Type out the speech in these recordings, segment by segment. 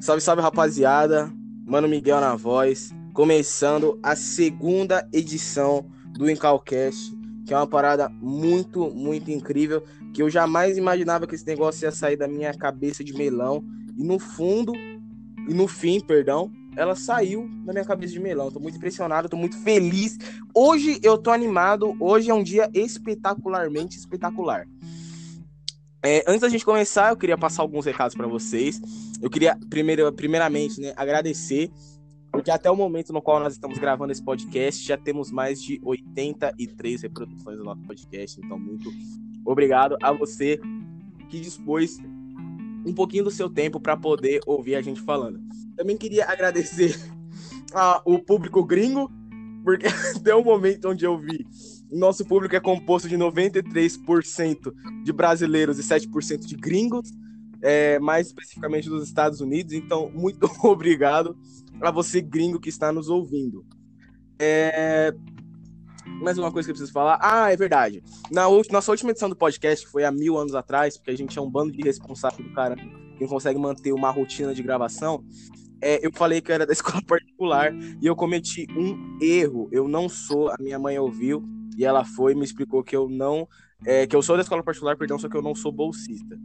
Salve, salve, rapaziada. Mano Miguel na voz. Começando a segunda edição do Encalcast, que é uma parada muito, muito incrível. Que eu jamais imaginava que esse negócio ia sair da minha cabeça de melão. E no fundo, e no fim, perdão, ela saiu da minha cabeça de melão. Tô muito impressionado, tô muito feliz. Hoje eu tô animado. Hoje é um dia espetacularmente espetacular. É, antes da gente começar, eu queria passar alguns recados para vocês. Eu queria, primeiro, primeiramente, né, agradecer, porque até o momento no qual nós estamos gravando esse podcast, já temos mais de 83 reproduções do nosso podcast. Então, muito obrigado a você que dispôs um pouquinho do seu tempo para poder ouvir a gente falando. Também queria agradecer ao público gringo, porque até o momento onde eu vi nosso público é composto de 93% de brasileiros e 7% de gringos, é, mais especificamente dos Estados Unidos. Então, muito obrigado a você, gringo, que está nos ouvindo. É... Mais uma coisa que eu preciso falar. Ah, é verdade. Na nossa última edição do podcast, que foi há mil anos atrás, porque a gente é um bando de responsável do cara que não consegue manter uma rotina de gravação. É, eu falei que eu era da escola particular e eu cometi um erro. Eu não sou, a minha mãe ouviu, e ela foi e me explicou que eu não. É, que eu sou da escola particular, perdão, só que eu não sou bolsista.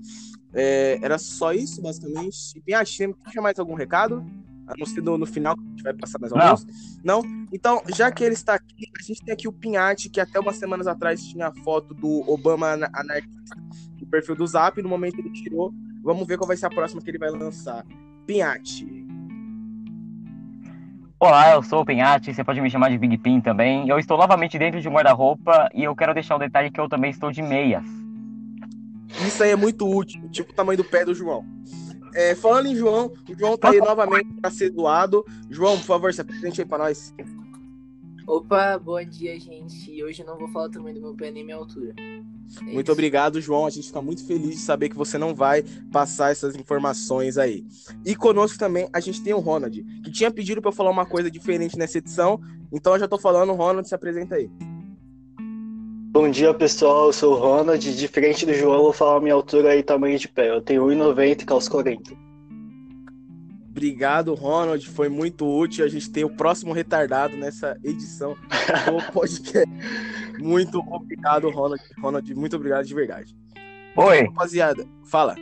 É, era só isso, basicamente. E Pinhate, tinha mais algum recado? A não ser no, no final, que a gente vai passar mais alguns. Não. não? Então, já que ele está aqui, a gente tem aqui o Pinhate, que até umas semanas atrás tinha a foto do Obama anarquista no perfil do Zap. No momento ele tirou. Vamos ver qual vai ser a próxima que ele vai lançar. Pinhate. Olá, eu sou o Penhati, você pode me chamar de Big Pin também. Eu estou novamente dentro de um guarda-roupa e eu quero deixar o detalhe que eu também estou de meias. Isso aí é muito útil, tipo o tamanho do pé do João. É, falando em João, o João tá aí novamente para ser doado. João, por favor, se apresente aí para nós. Opa, bom dia, gente. Hoje eu não vou falar tamanho do meu pé nem minha altura. É muito obrigado, João. A gente fica muito feliz de saber que você não vai passar essas informações aí. E conosco também a gente tem o Ronald, que tinha pedido para eu falar uma coisa diferente nessa edição. Então eu já tô falando, Ronald, se apresenta aí. Bom dia, pessoal. Eu sou o Ronald. Diferente do João, eu vou falar a minha altura e tamanho de pé. Eu tenho 1,90 e calço 40. Obrigado, Ronald. Foi muito útil. A gente tem o próximo retardado nessa edição do podcast. muito obrigado, Ronald. Ronald, muito obrigado de verdade. Oi. Rapaziada, fala.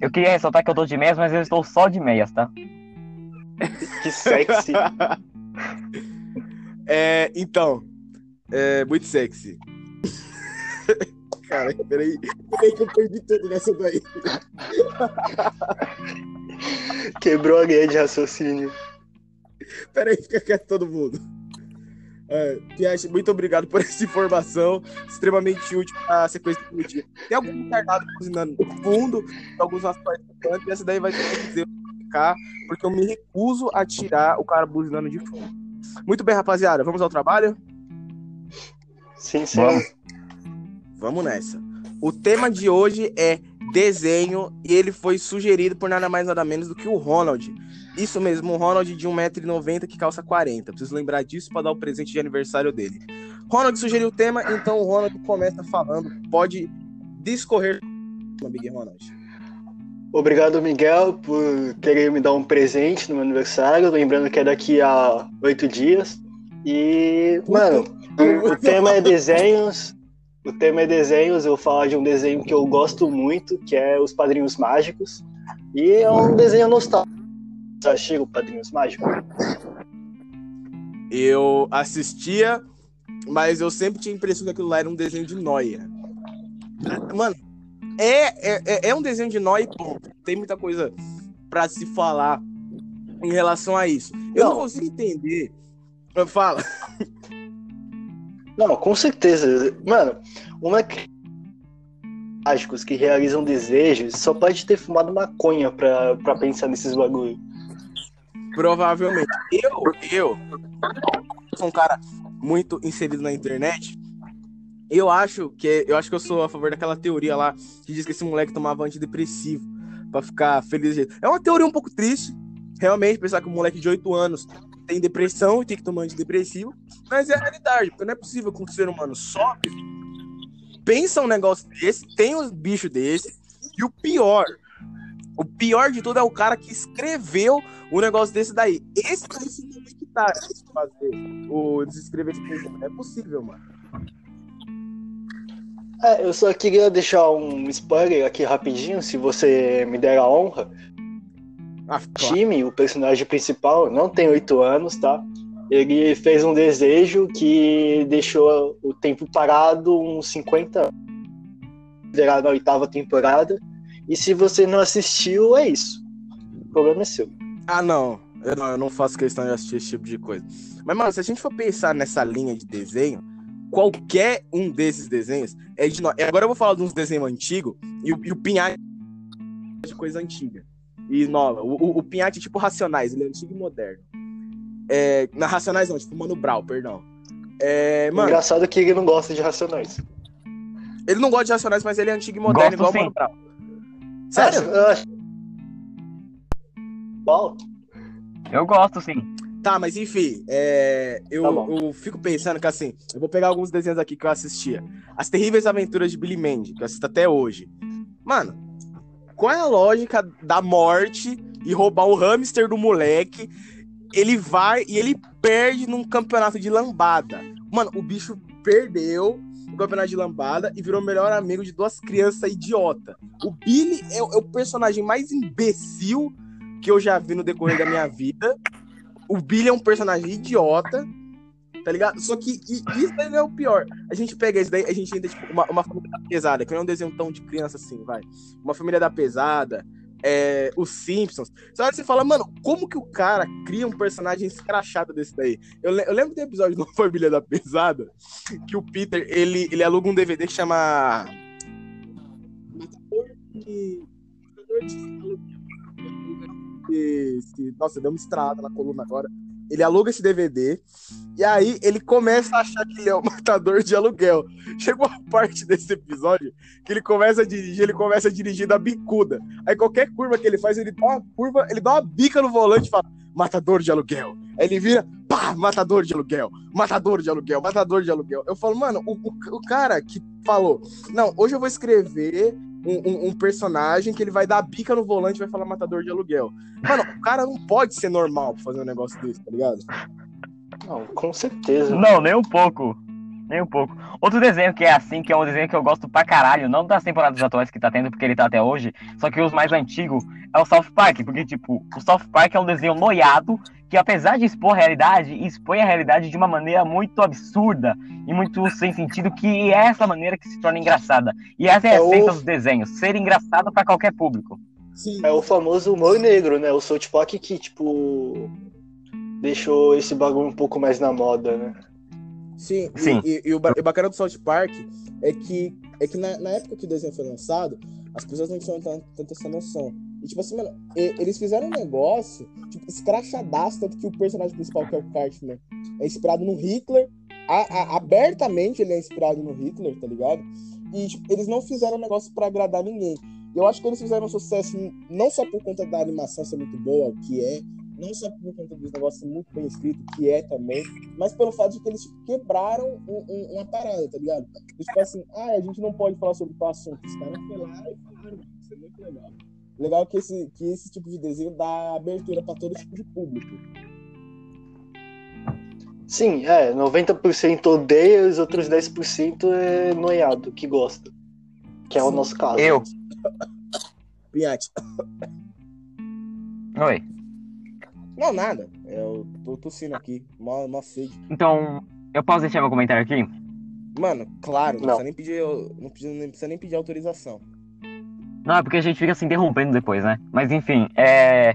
Eu queria ressaltar que eu tô de meias, mas eu estou só de meias, tá? que sexy. é, então, é muito sexy. Cara, peraí. Peraí que eu perdi tudo nessa daí. Quebrou a linha de raciocínio. Peraí, fica quieto todo mundo. É, Piache, muito obrigado por essa informação extremamente útil para a sequência do dia. Tem algum retardado cozinhando no fundo, alguns nossos participantes, e essa daí vai ter que dizer ficar, porque eu me recuso a tirar o cara buzinando de fundo. Muito bem, rapaziada, vamos ao trabalho? Sim, sim. Vamos. Vamos nessa. O tema de hoje é desenho e ele foi sugerido por nada mais nada menos do que o Ronald. Isso mesmo, um Ronald de 1,90m que calça 40. Preciso lembrar disso para dar o presente de aniversário dele. Ronald sugeriu o tema, então o Ronald começa falando. Pode discorrer, Big Ronald. Obrigado, Miguel, por querer me dar um presente no meu aniversário. Lembrando que é daqui a oito dias. E, mano, o tema é desenhos. O tema é desenhos, eu vou falar de um desenho que eu gosto muito, que é Os Padrinhos Mágicos. E é um desenho nostálgico. Já chega o Padrinhos Mágicos? Eu assistia, mas eu sempre tinha a impressão que aquilo lá era um desenho de noia. Mano, é, é, é um desenho de noia e ponto. Tem muita coisa para se falar em relação a isso. Eu não, não consigo entender. Fala. Não, com certeza. Mano, uma mágicos que realizam desejos só pode ter fumado maconha pra, pra pensar nesses bagulho. Provavelmente. Eu, eu sou um cara muito inserido na internet. Eu acho que eu acho que eu sou a favor daquela teoria lá que diz que esse moleque tomava antidepressivo para ficar feliz. É uma teoria um pouco triste, realmente, pensar que um moleque de 8 anos tem depressão e tem que tomar antidepressivo, mas é a realidade, porque não é possível que um ser humano sobe, pensa um negócio desse, tem um bicho desse, e o pior, O pior de tudo é o cara que escreveu o negócio desse daí. Esse não é que tá de fazer o desescrever. Não é possível, mano. É, eu só queria deixar um spoiler aqui rapidinho, se você me der a honra. Ah, claro. Time, o personagem principal, não tem oito anos, tá? Ele fez um desejo que deixou o tempo parado uns 50 anos. Considerado a oitava temporada. E se você não assistiu, é isso. O problema é seu. Ah, não. Eu, não. eu não faço questão de assistir esse tipo de coisa. Mas, mano, se a gente for pensar nessa linha de desenho, qualquer um desses desenhos é de nós. Agora eu vou falar de uns desenhos antigos e, o- e o Pinhate é de coisa antiga e nova. O, o, o Pinhate é tipo Racionais, ele é antigo e moderno. É, na Racionais não, tipo Mano Brown, perdão. É, mano, Engraçado que ele não gosta de Racionais. ele não gosta de Racionais, mas ele é antigo e moderno Gosto igual o Mano sim. Brown. Sério? Ah, eu acho- Qual? Eu gosto, sim. Tá, mas enfim, é, eu, Tá eu fico pensando que assim, eu vou pegar alguns desenhos aqui que eu assistia. As Terríveis Aventuras de Billy Mandy, que eu assisto até hoje. Mano, qual é a lógica da morte e roubar o hamster do moleque? Ele vai e ele perde num campeonato de lambada. Mano, o bicho perdeu o campeonato de lambada e virou melhor amigo de duas crianças idiota. O Billy é, é o personagem mais imbecil que eu já vi no decorrer da minha vida. O Billy é um personagem idiota, tá ligado? Só que isso aí não é o pior. A gente pega isso daí, a gente ainda, tipo, uma, uma família da pesada, que não é um desenho tão de criança assim, vai. Uma família da pesada, é, os Simpsons. Só que você fala, mano, como que o cara cria um personagem escrachado desse daí? Eu, eu lembro do episódio do Família da Pesada, que o Peter, ele, ele aluga um DVD que chama. Nossa, deu uma estrada na coluna agora. Ele aluga esse DVD e aí ele começa a achar que ele é o matador de aluguel. Chegou a parte desse episódio que ele começa a dirigir, ele começa a dirigir da bicuda. Aí qualquer curva que ele faz, ele dá uma curva, ele dá uma bica no volante e fala: matador de aluguel. Aí ele vira, pá, matador de aluguel, matador de aluguel, matador de aluguel. Eu falo, mano, o, o, o cara que falou, não, hoje eu vou escrever um, um- um personagem que ele vai dar a bica no volante e vai falar matador de aluguel. Mano, o cara não pode ser normal pra fazer um negócio desse, tá ligado? Não, com certeza. Não, nem um pouco. Nem um pouco. Outro desenho que é assim, que é um desenho que eu gosto pra caralho, não das temporadas atuais que tá tendo, porque ele tá até hoje, só que os mais antigos é o South Park, porque, tipo, o South Park é um desenho noiado que, apesar de expor a realidade, expõe a realidade de uma maneira muito absurda e muito sem sentido, que é essa maneira que se torna engraçada. E essa é a É o- essência dos desenhos, ser engraçado pra qualquer público. Sim. É o famoso humor negro, né? O South Park que, tipo, deixou esse bagulho um pouco mais na moda, né? Sim, e- Sim. E, e o, ba- o bacana do South Park é que, é que na, na época que o desenho foi lançado, as pessoas não tinham tan- tanta essa noção. E tipo assim, mano, eles fizeram um negócio, tipo, escrachadaço, tanto que o personagem principal, que é o Cartman, é inspirado no Hitler. A- a- abertamente ele é inspirado no Hitler, tá ligado? E tipo, eles não fizeram um negócio pra agradar ninguém. E eu acho que eles fizeram um sucesso não só por conta da animação ser muito boa, que é, não só por conta dos negócios muito bem escritos, que é também, mas pelo fato de que eles tipo, quebraram um- um- uma parada, tá ligado? Tipo assim, ah, a gente não pode falar sobre tal assunto. Os caras foram lá e falaram, isso é muito legal. Legal que esse, que esse tipo de desenho dá abertura pra todo tipo de público. Sim, é, 90% odeia, os outros 10% é noiado, que gosta. Que é o Sim. nosso caso. Eu. Pinhate. Oi. Não, nada. Eu tô tossindo aqui. Mó, mó sede. Então, eu posso deixar meu comentário aqui? Mano, claro, não, Não. precisa nem pedir. Não precisa, nem precisa nem pedir autorização. Não, é porque a gente fica se interrompendo depois, né? Mas enfim, é.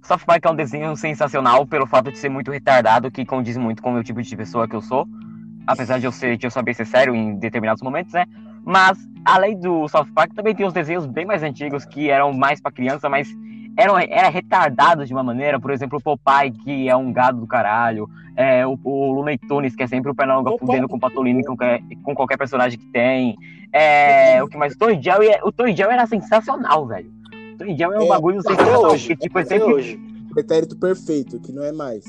O South Park é um desenho sensacional pelo fato de ser muito retardado, que condiz muito com o meu tipo de pessoa que eu sou. Apesar de eu, ser, de eu saber ser sério em determinados momentos, né? Mas, além do South Park, também tem os desenhos bem mais antigos que eram mais pra criança, mas eram era retardado de uma maneira. Por exemplo, o Popeye, que é um gado do caralho. É, o, o Looney Tunes, que é sempre o Pernalonga fudendo com o Patolino com, qualquer- com qualquer personagem que tem. É, o que mais? O Tom e Jerry, é- o Tom Jerry era sensacional, velho. O Tom e Jerry é um É, bagulho sensacional. hoje. Porque, tipo, é sempre hoje. Pretérito perfeito, que não é mais.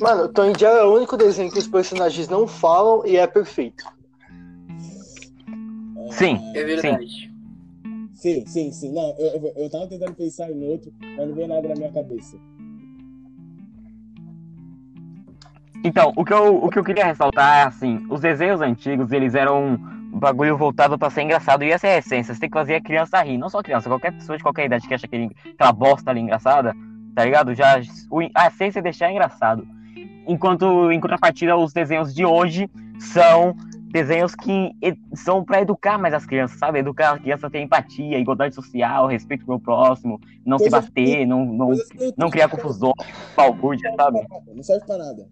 Mano, o Tom Jerry é o único desenho que os personagens não falam e é perfeito. Sim, É verdade. Sim, sim, sim. Não, eu, eu, eu tava tentando pensar em outro, mas não veio nada na minha cabeça. Então, o que, eu, o que eu queria ressaltar é assim, os desenhos antigos, eles eram um bagulho voltado pra ser engraçado, e essa é a essência, você tem que fazer a criança rir, não só a criança, qualquer pessoa de qualquer idade que acha aquele, aquela bosta ali engraçada, tá ligado? Já, o, a essência é deixar engraçado. Enquanto, em contrapartida, os desenhos de hoje são desenhos que são pra educar mais as crianças, sabe? Educar a criança a ter empatia, igualdade social, respeito pelo próximo, não se Coisa bater, não, não, que não criar confusões, balbúrdia, sabe? Não serve pra nada.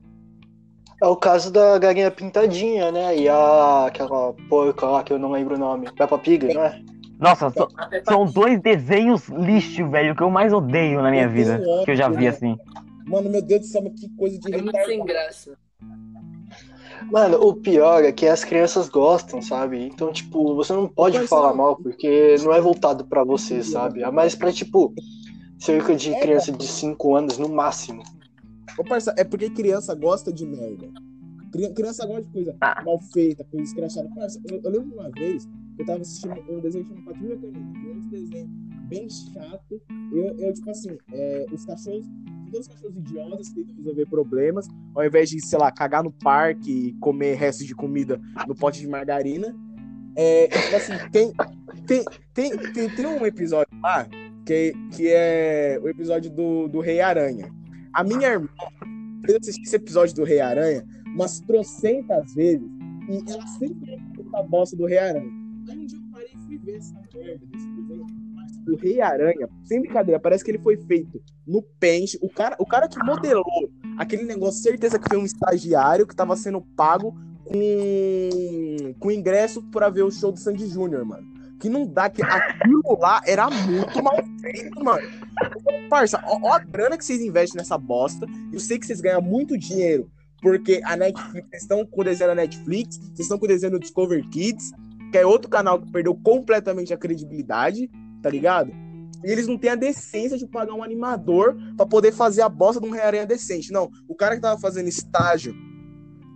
É o caso da galinha pintadinha, né? E a aquela porca lá que eu não lembro o nome. Peppa Pig, não é? Nossa, so- A Peppa são dois desenhos lixo, velho, que eu mais odeio na minha vida, que eu já vi ódio, assim. Mano, meu Deus do céu, mas que coisa de É muito sem graça. Mano, o pior é que as crianças gostam, sabe? Então, tipo, você não pode Mas, falar não. mal porque não é voltado pra você, sabe? É mais pra, tipo, cerca de criança de 5 anos no máximo. Ô, parça, é porque criança gosta de merda. Cri- Criança gosta de coisa Ah. mal feita, coisa escrachada. Parça, eu, eu lembro de uma vez que eu tava assistindo um desenho chamado Patrulha Canina, que é um desenho bem chato. Eu, eu tipo assim, é, os cachorros, todos os cachorros idiotas que tentam resolver problemas, ao invés de, sei lá, cagar no parque e comer restos de comida no pote de margarina. É, tipo assim, tem, tem, tem, tem, tem um episódio lá que, que é o episódio do, do Rei Aranha. A minha irmã fez esse episódio do Rei Aranha umas trocentas vezes e ela sempre da bosta do Rei Aranha. Aí um dia eu parei e fui ver essa merda desse O Rei Aranha, sem brincadeira, parece que ele foi feito no pente. O cara, o cara que modelou aquele negócio, certeza que foi um estagiário que tava sendo pago com, com ingresso pra ver o show do Sandy Júnior, mano. Que não dá, que aquilo lá era muito mal feito, mano. Parça, ó, ó a grana que vocês investem nessa bosta. Eu sei que vocês ganham muito dinheiro porque a Netflix, vocês estão com o desenho da Netflix, vocês estão com o desenho do Discover Kids, que é outro canal que perdeu completamente a credibilidade, tá ligado? E eles não têm a decência de pagar um animador pra poder fazer a bosta de um Rei-Aranha decente. Não, o cara que tava fazendo estágio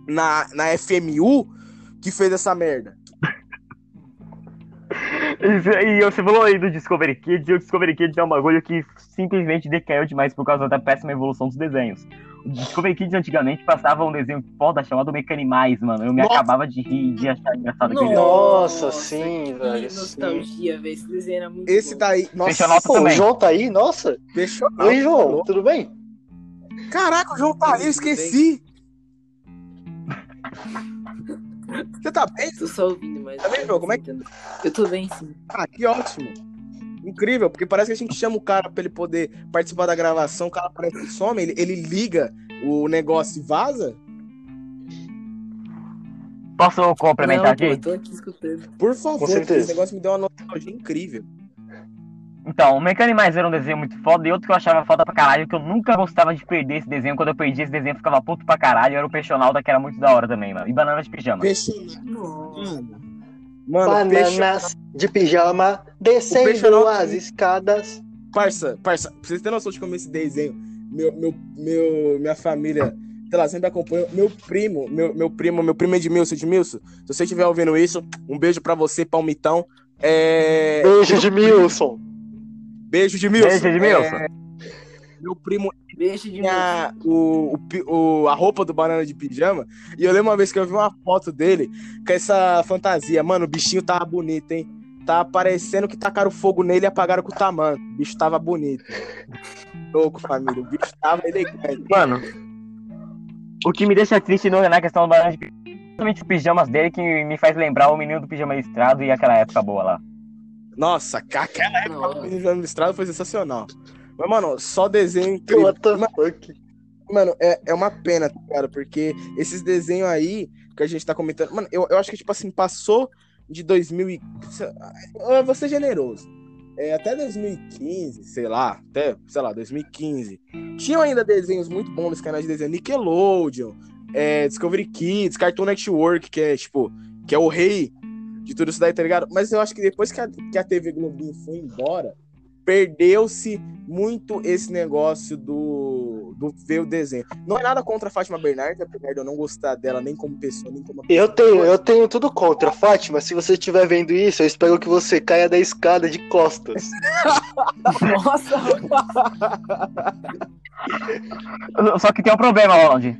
na, na FMU que fez essa merda. E você falou aí do Discovery Kids, e o Discovery Kids é um bagulho que simplesmente decaiu demais por causa da péssima evolução dos desenhos. Discovery Kids antigamente passava um desenho foda chamado Mecanimais, mano. Eu me Nossa. acabava de rir, de achar engraçado aquele Nossa, sim, velho, Que nostalgia, velho. Esse desenho era muito Esse bom. daí. Nossa, nota Pô, o. João tá aí? Nossa! fechou. Oi, João, tudo bem? Caraca, o João tá aí, eu esqueci. Você tá bem? Tô só ouvindo, mas. Tá bem, João? Como é que- Eu tô bem, sim. Ah, que ótimo. Incrível, porque parece que a gente chama o cara pra ele poder participar da gravação, o cara parece que some, ele, ele liga o negócio e vaza. Posso complementar Não, aqui? eu tô aqui escutando. Por favor, esse negócio me deu uma nostalgia incrível. Então, o Mecanimais era um desenho muito foda, e outro que eu achava foda pra caralho, que eu nunca gostava de perder esse desenho. Quando eu perdi esse desenho, eu ficava puto pra caralho. Era o Peixonalda, que era muito da hora também, mano. E Banana de Pijama. Peixonal. Mano, peixe... Bananas de pijama descendo as escadas. Parça, parça, pra vocês terem noção de como esse desenho, meu, meu, meu, minha família, sei lá, sempre acompanha. Meu primo, meu, meu primo, meu primo Edmilson, Edmilson, se você estiver ouvindo isso, um beijo pra você, Palmitão. É... Beijo de Milson. Beijo, Edmilson. Beijo, Edmilson. É, Meu primo Beijo de tinha o, o, o- a roupa do banana de pijama. E eu lembro uma vez que eu vi uma foto dele com essa fantasia. Mano, o bichinho tava bonito, hein? Tava parecendo que tacaram fogo nele e apagaram com o tamanho. O bicho tava bonito. Louco, família. O bicho tava elegante. Mano, o que me deixa triste no- na questão do Banana de Pijama é os pijamas dele que me faz lembrar o menino do pijama listrado e aquela época boa lá. Nossa, aquela época do Nossa. menino do estrado foi sensacional. Mas, mano, só desenho incrível. What the Mano, fuck? Mano, é, é uma pena, tá ligado? Porque esses desenhos aí que a gente tá comentando. Mano, eu, eu acho que, tipo assim, passou de 2000 e. Eu vou ser generoso. É, até 2015, sei lá, até, sei lá, 2015. Tinham ainda desenhos muito bons nos canais de desenho. Nickelodeon, é, Discovery Kids, Cartoon Network, que é, tipo, que é o rei de tudo isso daí, tá ligado? Mas eu acho que depois que a, que a TV Globinho foi embora, perdeu-se muito esse negócio do, do, ver o desenho. Não é nada contra a Fátima Bernardes, apesar de eu não gostar dela nem como pessoa, nem como Eu tenho, eu tenho tudo contra, Fátima. Se você estiver vendo isso, eu espero que você caia da escada de costas. Nossa, Só que tem um problema, Ronald.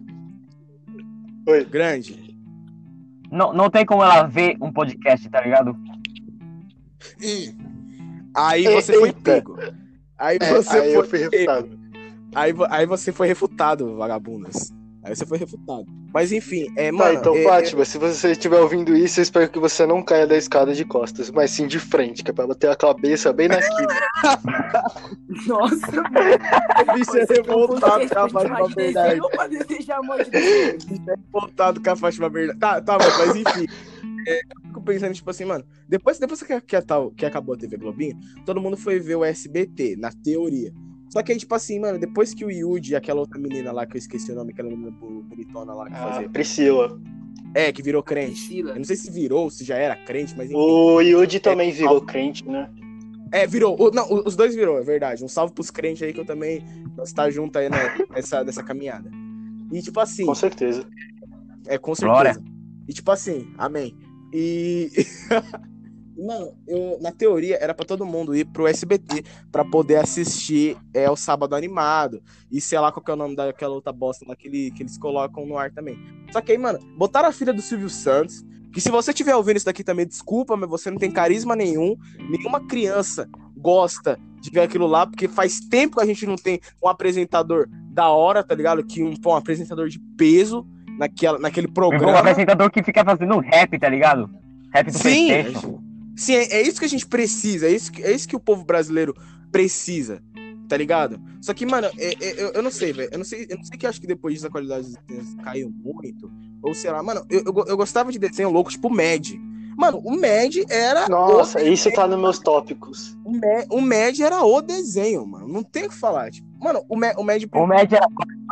Oi. grande. Não, não tem como ela ver um podcast, tá ligado? Ih, Aí você foi pego. Aí É, você aí eu foi refutado. Aí, aí você foi refutado, vagabundas. Aí você foi refutado. Mas enfim, é, Tá, mano. então, é- Fátima, se você estiver ouvindo isso, eu espero que você não caia da escada de costas, mas sim de frente, que é pra bater a cabeça bem na esquina. nossa. é, o bicho é revoltado com a Fátima Bernardes. Pra desejar a morte dele. revoltado com a Fátima Bernardes. Tá, tá, mano, mas enfim. É, eu fico pensando, tipo assim, mano, depois, depois que, que, a tal- que acabou a TV Globinho, todo mundo foi ver o SBT, na teoria. Só que aí, tipo assim, mano, depois que o Yuji e aquela outra menina lá, que eu esqueci o nome, aquela menina bonitona lá que Ah, fazia. Priscila. É, que virou crente. Priscila. Eu não sei se virou, se já era crente, mas enfim. O Yuji também virou crente, né? É, virou. O- Não, os dois virou, é verdade. Um salve pros crentes aí que eu também. Nós tá junto aí né, nessa, nessa caminhada. E tipo assim. Com certeza. É, com Glória. certeza. E tipo assim, amém. E. Mano, eu, na teoria era pra todo mundo ir pro SBT pra poder assistir é, o Sábado Animado. E sei lá qual é o nome daquela outra bosta lá que, ele- que eles colocam no ar também. Só que aí, mano, botaram a filha do Silvio Santos. Que se você estiver ouvindo isso daqui também, desculpa, mas você não tem carisma nenhum. Nenhuma criança gosta de ver aquilo lá, porque faz tempo que a gente não tem um apresentador da hora, tá ligado? Que um, um apresentador de peso naquela, naquele Um programa. apresentador que fica fazendo rap, tá ligado? Rap do Sim, Playstation. sim, é, é isso que a gente precisa, é isso que, é isso que o povo brasileiro precisa, tá ligado? Só que, mano, é- é- eu, eu não sei, velho. Eu não sei, eu não sei que acho que depois disso a qualidade caiu muito. Ou sei lá, mano, eu, eu, eu gostava de desenho louco, tipo o Mad. Mano, o Mad era. Nossa, isso tá nos meus tópicos. O Mad, o Mad era o desenho, mano. Não tem o que falar. Tipo, mano, o Mad, o Mad, O média era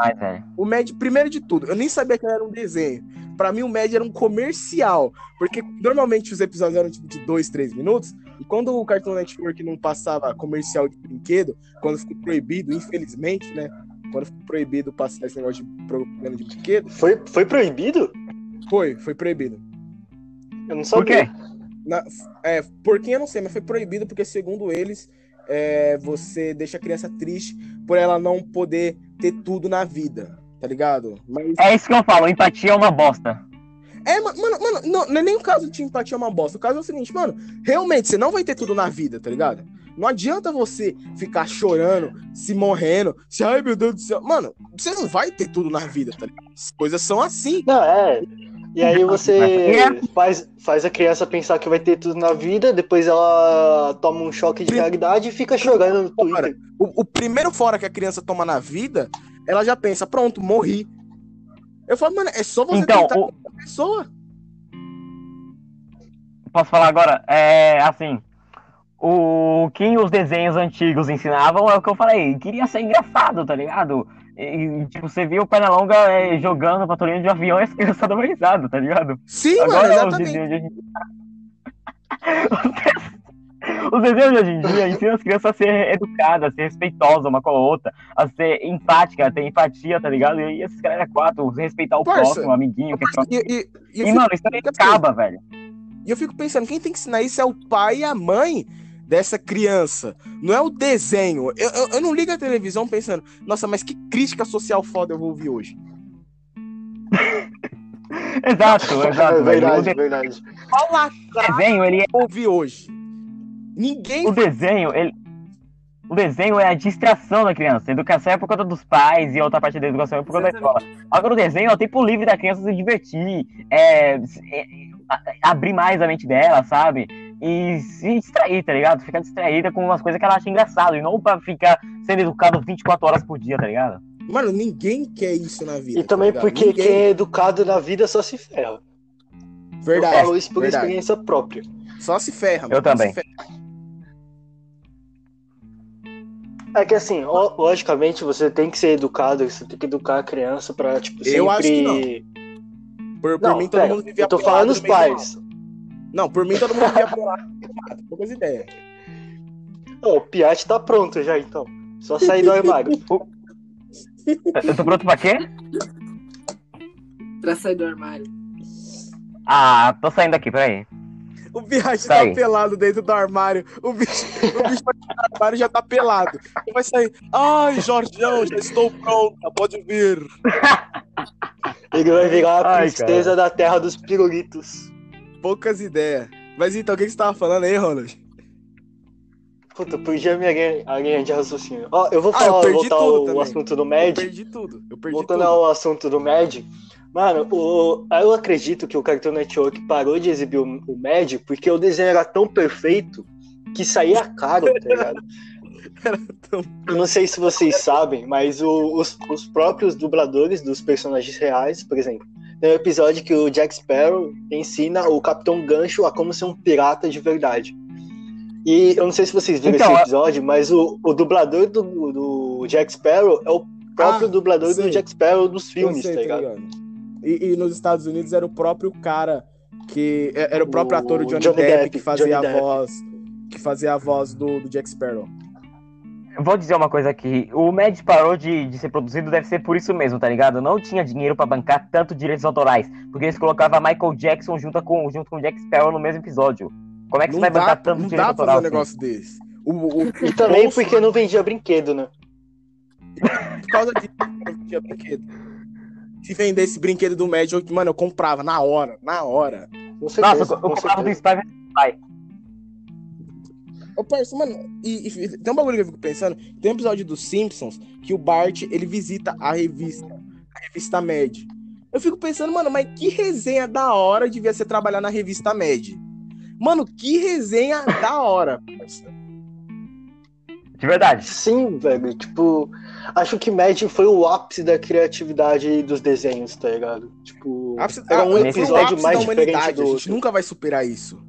demais, velho. o Mad, primeiro de tudo, eu nem sabia que era um desenho. Pra mim, o Mad era um comercial. Porque normalmente os episódios eram tipo de dois, três minutos. E quando o Cartoon Network não passava comercial de brinquedo, quando ficou proibido, infelizmente, né? Quando ficou proibido passar esse negócio de propaganda de brinquedo, Foi, foi proibido? foi, foi proibido. Eu não Por sabia. quê? Na, é, por quem eu não sei, mas foi proibido porque, segundo eles, é, você deixa a criança triste por ela não poder ter tudo na vida, tá ligado? Mas É isso que eu falo, empatia é uma bosta. É, ma- mano, mano, não, não é nem o caso de empatia é uma bosta. O caso é o seguinte, mano, realmente, você não vai ter tudo na vida, tá ligado? Não adianta você ficar chorando, se morrendo, se, ai meu Deus do céu. Mano, você não vai ter tudo na vida, tá ligado? As coisas são assim. Não, é. E aí você É. faz, faz a criança pensar que vai ter tudo na vida, depois ela toma um choque de realidade e fica chorando no Twitter. O, o primeiro fora que a criança toma na vida, ela já pensa, pronto, morri. Eu falo, mano, é só você Então, tentar o- pessoa. Posso falar agora? É assim. O que os desenhos antigos ensinavam é o que eu falei. Queria ser engraçado, tá ligado? E, tipo, você via o Pernalonga é, jogando patrulhinha de avião e as crianças davam risada, tá ligado? Sim, mano, Agora os exatamente. Os desenhos de hoje em dia ensinam as crianças a ser educadas, a ser respeitosas uma com a outra, a ser empática, a ter empatia, tá ligado? E esses caras é quatro, respeitar o Parça. próximo, o amiguinho. Que é só... E, e- e E, fico- mano, isso também fica assim, acaba, velho. E eu fico pensando, quem tem que ensinar isso é o pai e a mãe dessa criança. Não é o desenho. Eu, eu, eu não ligo a televisão pensando, nossa, mas que crítica social foda eu vou ouvir hoje. Exato, exato. É velho. O verdade, verdade. Qual a desenho, ele é eu ouvir hoje? Ninguém. o desenho, ele. O desenho é a distração da criança. A educação é por conta dos pais e a outra parte da educação é por conta da escola. Agora o desenho é o tempo livre da criança se divertir, é, é, a- abrir mais a mente dela, sabe? E se distrair, tá ligado? Ficar distraída com umas coisas que ela acha engraçado e não pra ficar sendo educado 24 horas por dia, tá ligado? Mano, ninguém quer isso na vida. E também tá ligado? porque Ninguém. quem é educado na vida só se ferra. Verdade. Eu falo isso por verdade. experiência própria. Só se ferra, mano. Eu também. É que assim, lo- logicamente você tem que ser educado, você tem que educar a criança pra, tipo, sempre. Eu acho que Por, por Não, mim, todo pera, mundo vivia eu tô falando os pais. mato. Não, por mim todo mundo vivia pelado. Poucas ideias. Ô, o Piatti tá pronto já, então. Só sair do armário. Eu tô pronto pra quê? Pra sair do armário. Ah, tô saindo aqui, peraí. O Viagem Tá tá pelado dentro do armário. O bicho, o bicho do armário e já tá pelado. Ele vai sair. Ai, Jorgeão, já estou pronta, pode vir. Ele vai virar a Ai, princesa da terra dos pirulitos. Poucas ideias. Mas então, o que que você tava falando aí, Ronald? Puta, perdi a minha linha, de raciocínio. Ó, eu vou Ah, eu falar, voltar ao também. assunto do Eu Mad. perdi tudo. Eu perdi Voltando tudo. ao assunto do Mad, mano, o, eu acredito que o Cartoon Network parou de exibir o, o Mad porque o desenho era tão perfeito que saía caro, tá ligado? tão- Eu não sei se vocês sabem, mas o- os, os próprios dubladores dos personagens reais, por exemplo, tem um episódio que o Jack Sparrow ensina o Capitão Gancho a como ser um pirata de verdade. E eu não sei se vocês viram Então, esse episódio, mas o, o dublador do, do Jack Sparrow é o próprio Ah, dublador sei. do Jack Sparrow dos filmes, sei, tá ligado? E, e nos Estados Unidos era o próprio cara que. é- Era o próprio O ator o Johnny, Johnny Depp, Depp, que fazia Johnny a Depp. voz. Que fazia a voz do, do Jack Sparrow. Eu Vou dizer uma coisa aqui. O Mad parou de, de ser produzido, deve ser por isso mesmo, tá ligado? Não tinha dinheiro pra bancar tanto direitos autorais. Porque eles colocavam Michael Jackson junto com, junto com o Jack Sparrow no mesmo episódio. Como é que Não você vai dá, bancar tanto não direito dá pra fazer autoral? um assim? negócio desse. O, o, o E também bolso- porque não vendia brinquedo, né? por causa disso, eu não tinha brinquedo. Se vendesse brinquedo do eu, mano, eu comprava na hora, na hora. Com certeza. Nossa, eu com comprava do. Spy Ô, parça, mano, e, e tem um bagulho que eu fico pensando. Tem um episódio dos Simpsons que o Bart, ele visita a revista, a revista Mad. Eu fico pensando, mano, mas que resenha da hora devia ser trabalhar na revista Mad. Mano, que resenha da hora. parça. De verdade. Sim, velho. Tipo, acho que Mad foi o ápice da criatividade dos desenhos, tá ligado? Tipo, Ápice- era um ah, episódio mais da diferente humanidade, do A gente outro. nunca vai superar isso.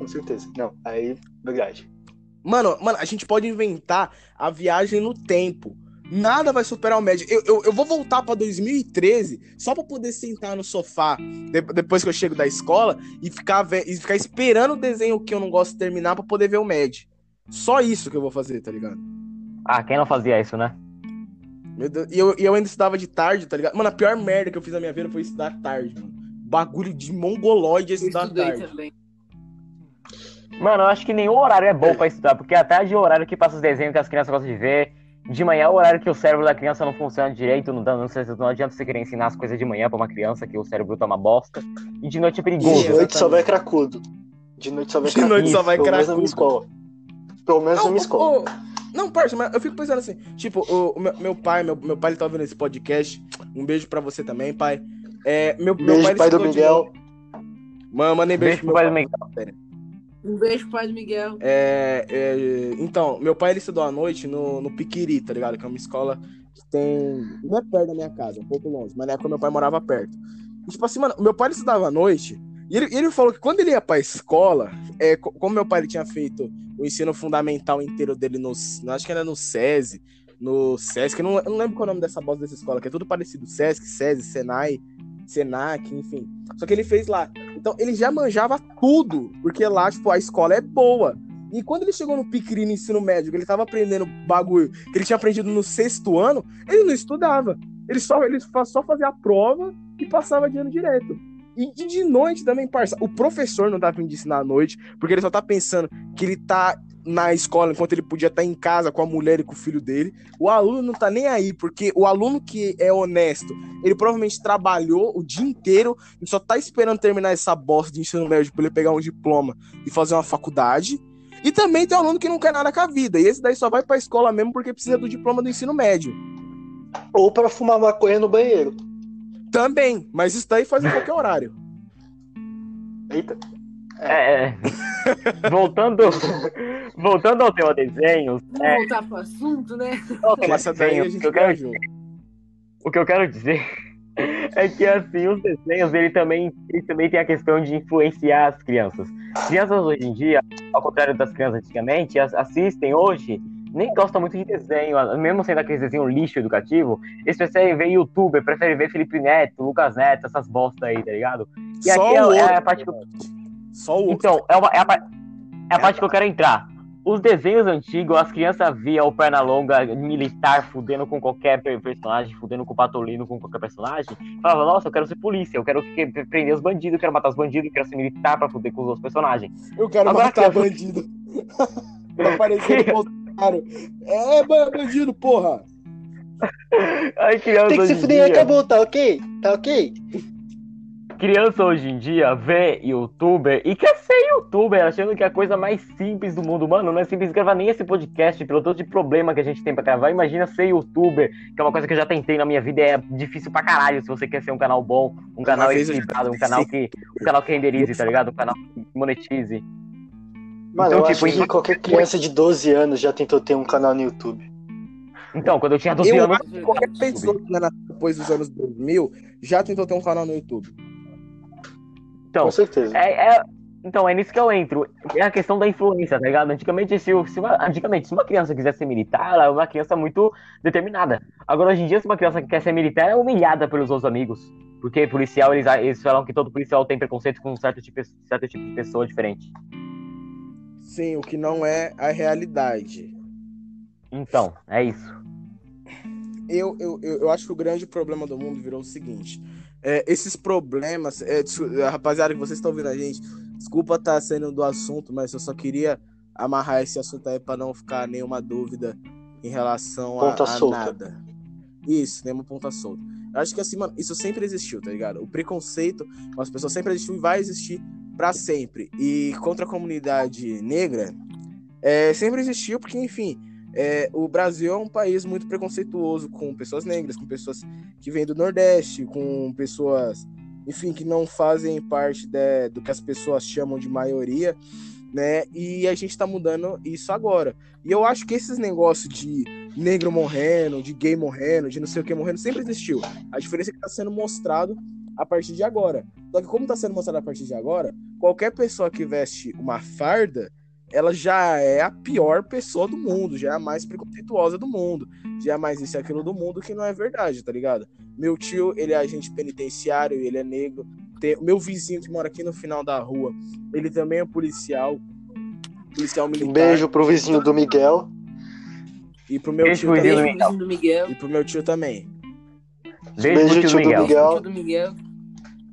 Com certeza. Não, aí, verdade. Mano, mano, a gente pode inventar a viagem no tempo. Nada vai superar o Mad. Eu, eu, eu vou voltar pra 2013 só pra poder sentar no sofá de- depois que eu chego da escola e ficar, e ficar esperando o desenho que eu não gosto de terminar pra poder ver o Mad. Só isso que eu vou fazer, tá ligado? Ah, quem não fazia isso, né? Meu Deus, E eu, e eu ainda estudava de tarde, tá ligado? Mano, a pior merda que eu fiz na minha vida foi estudar tarde, mano. Bagulho de mongoloide estudar tarde. também. Mano, eu acho que nenhum horário é bom pra estudar, porque à tarde é o horário que passa os desenhos que as crianças gostam de ver. De manhã é o horário que o cérebro da criança não funciona direito, não, dá, não, não adianta você querer ensinar as coisas de manhã pra uma criança que o cérebro tá uma bosta. E de noite é De perigoso. Isso. noite só vai cracudo. De noite só vai De noite só cracudo. vai Pelo menos na cracudo. minha escola. Pelo menos na Não, minha escola. não, parça, mas eu fico pensando assim, tipo, o, o meu, meu pai, meu, meu pai ele tá ouvindo esse podcast. Um beijo pra você também, pai. É, meu, meu Beijo, ele pai do estudou de Miguel. Mano, mandei beijo, Beijo pro pai meu do pai. Miguel. Um beijo pai do Miguel. É, é, então, meu pai ele estudou à noite no, no Piquiri, tá ligado? Que é uma escola que tem. Não é perto da minha casa, um pouco longe, mas na época meu pai morava perto. E, tipo assim, mano, meu pai ele estudava à noite. E ele, ele falou que quando ele ia pra escola, é, co- como meu pai ele tinha feito o ensino fundamental inteiro dele no. Acho que era no SESI, no SESC, eu não, eu não lembro qual é o nome dessa bosta dessa escola, que é tudo parecido. SESC, SESI, Senai, Senac, enfim. Só que ele fez lá. Então ele já manjava tudo, porque lá, tipo, a escola é boa. E quando ele chegou no Piquiri no ensino médio, que ele tava aprendendo bagulho que ele tinha aprendido no sexto ano, ele não estudava. Ele só, ele só fazia a prova e passava de ano direto. E de, noite também, parça. O professor não tá vindo ensinar à noite, porque ele só tá pensando que ele tá na escola enquanto ele podia estar em casa com a mulher e com o filho dele. O aluno não tá nem aí, porque o aluno que é honesto, ele provavelmente trabalhou o dia inteiro e só tá esperando terminar essa bosta de ensino médio pra ele pegar um diploma e fazer uma faculdade. E também tem aluno que não quer nada com a vida. E esse daí só vai pra escola mesmo porque precisa do diploma do ensino médio. Ou pra fumar maconha no banheiro. Também, mas isso daí faz em qualquer horário. Eita. É, é. voltando, voltando ao tema desenhos, Vamos é, voltar pro assunto, né? Essa daí a desenhos, gente que eu quero viajou. O que eu quero dizer é que assim, os desenhos ele também, ele também tem a questão de influenciar as crianças. Crianças hoje em dia, ao contrário das crianças antigamente, as- assistem hoje, nem gostam muito de desenho, mesmo sendo aqueles desenhos lixo educativo, eles preferem ver youtuber, preferem ver Felipe Neto, Lucas Neto, essas bosta aí, tá ligado? E Só aqui é, o é outro, a parte que eu Só o outro. então, é, uma- é a, é a parte que eu quero entrar. Os desenhos antigos, as crianças via o Pernalonga militar fudendo com qualquer per- personagem, fudendo com o Patolino, com qualquer personagem. Falava, nossa, eu quero ser polícia, eu quero que- prender os bandidos, eu quero matar os bandidos, eu quero ser militar pra fuder com os outros personagens. Eu quero Agora matar eu- bandido. pra parecer o Bolsonaro. É, ba- bandido, porra. Ai, criança Tem que se fuder, acabou, tá ok? Tá ok? Criança hoje em dia vê youtuber e quer ser youtuber, achando que é a coisa mais simples do mundo. Mano, não é simples gravar nem esse podcast, pelo tanto de problema que a gente tem pra gravar. Imagina ser youtuber, que é uma coisa que eu já tentei na minha vida e é difícil pra caralho se você quer ser um canal bom, um canal equilibrado, um canal que, um canal que renderize, tá ligado? Um canal que monetize. Mano, Então, eu tipo, acho que em- qualquer criança de 12 anos já tentou ter um canal no YouTube. Então, quando eu tinha 12 Eu anos. acho que qualquer pessoa que nasceu depois dos anos 2000 já tentou ter um canal no YouTube. Então, Com certeza. É, é- então, é nisso que eu entro. É a questão da influência, tá ligado? Antigamente, se, se uma, antigamente, se uma criança quisesse ser militar, ela é uma criança muito determinada. Agora, hoje em dia, se uma criança que quer ser militar, é humilhada pelos outros amigos. Porque policial, eles, eles falam que todo policial tem preconceito com um certo tipo, certo tipo de pessoa diferente. Sim, o que não é a realidade. Então, é isso. Eu, eu, eu, eu acho que o grande problema do mundo virou o seguinte. É, esses problemas, é, rapaziada, que vocês estão ouvindo a gente, desculpa estar saindo do assunto, mas eu só queria amarrar esse assunto aí para não ficar nenhuma dúvida em relação a, Ponta a solta. nada. Isso, nenhuma ponta solta. Eu acho que assim, mano, isso sempre existiu, tá ligado? O preconceito com as pessoas sempre existiu e vai existir pra sempre. E contra a comunidade negra, é, sempre existiu, porque, enfim, é, o Brasil é um país muito preconceituoso com pessoas negras, com pessoas que vêm do Nordeste, com pessoas, enfim, que não fazem parte de- do que as pessoas chamam de maioria, né? E a gente tá mudando isso agora. E eu acho que esses negócios de negro morrendo, de gay morrendo, de não sei o que morrendo, sempre existiu. A diferença é que tá sendo mostrado a partir de agora. Só que como tá sendo mostrado a partir de agora, qualquer pessoa que veste uma farda, ela já é a pior pessoa do mundo, já é a mais preconceituosa do mundo, já é mais isso e aquilo do mundo que não é verdade, tá ligado? Meu tio, ele é agente penitenciário, ele é negro. Tem, meu vizinho que mora aqui no final da rua, ele também é policial, policial militar. Um beijo pro vizinho do Miguel. E pro meu Beijo tio pro vizinho também. do Beijo pro vizinho do Miguel. E pro meu tio também. Beijo, Beijo, pro tio tio do Miguel. Do Miguel.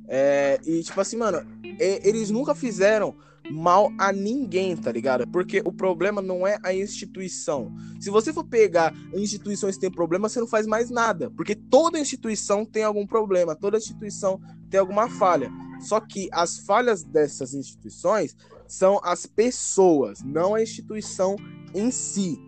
É, e tipo assim, mano, é, eles nunca fizeram mal a ninguém, tá ligado? Porque o problema não é a instituição. Se você for pegar instituições que têm problema, você não faz mais nada. Porque toda instituição tem algum problema, toda instituição tem alguma falha. Só que as falhas dessas instituições são as pessoas, não a instituição em si,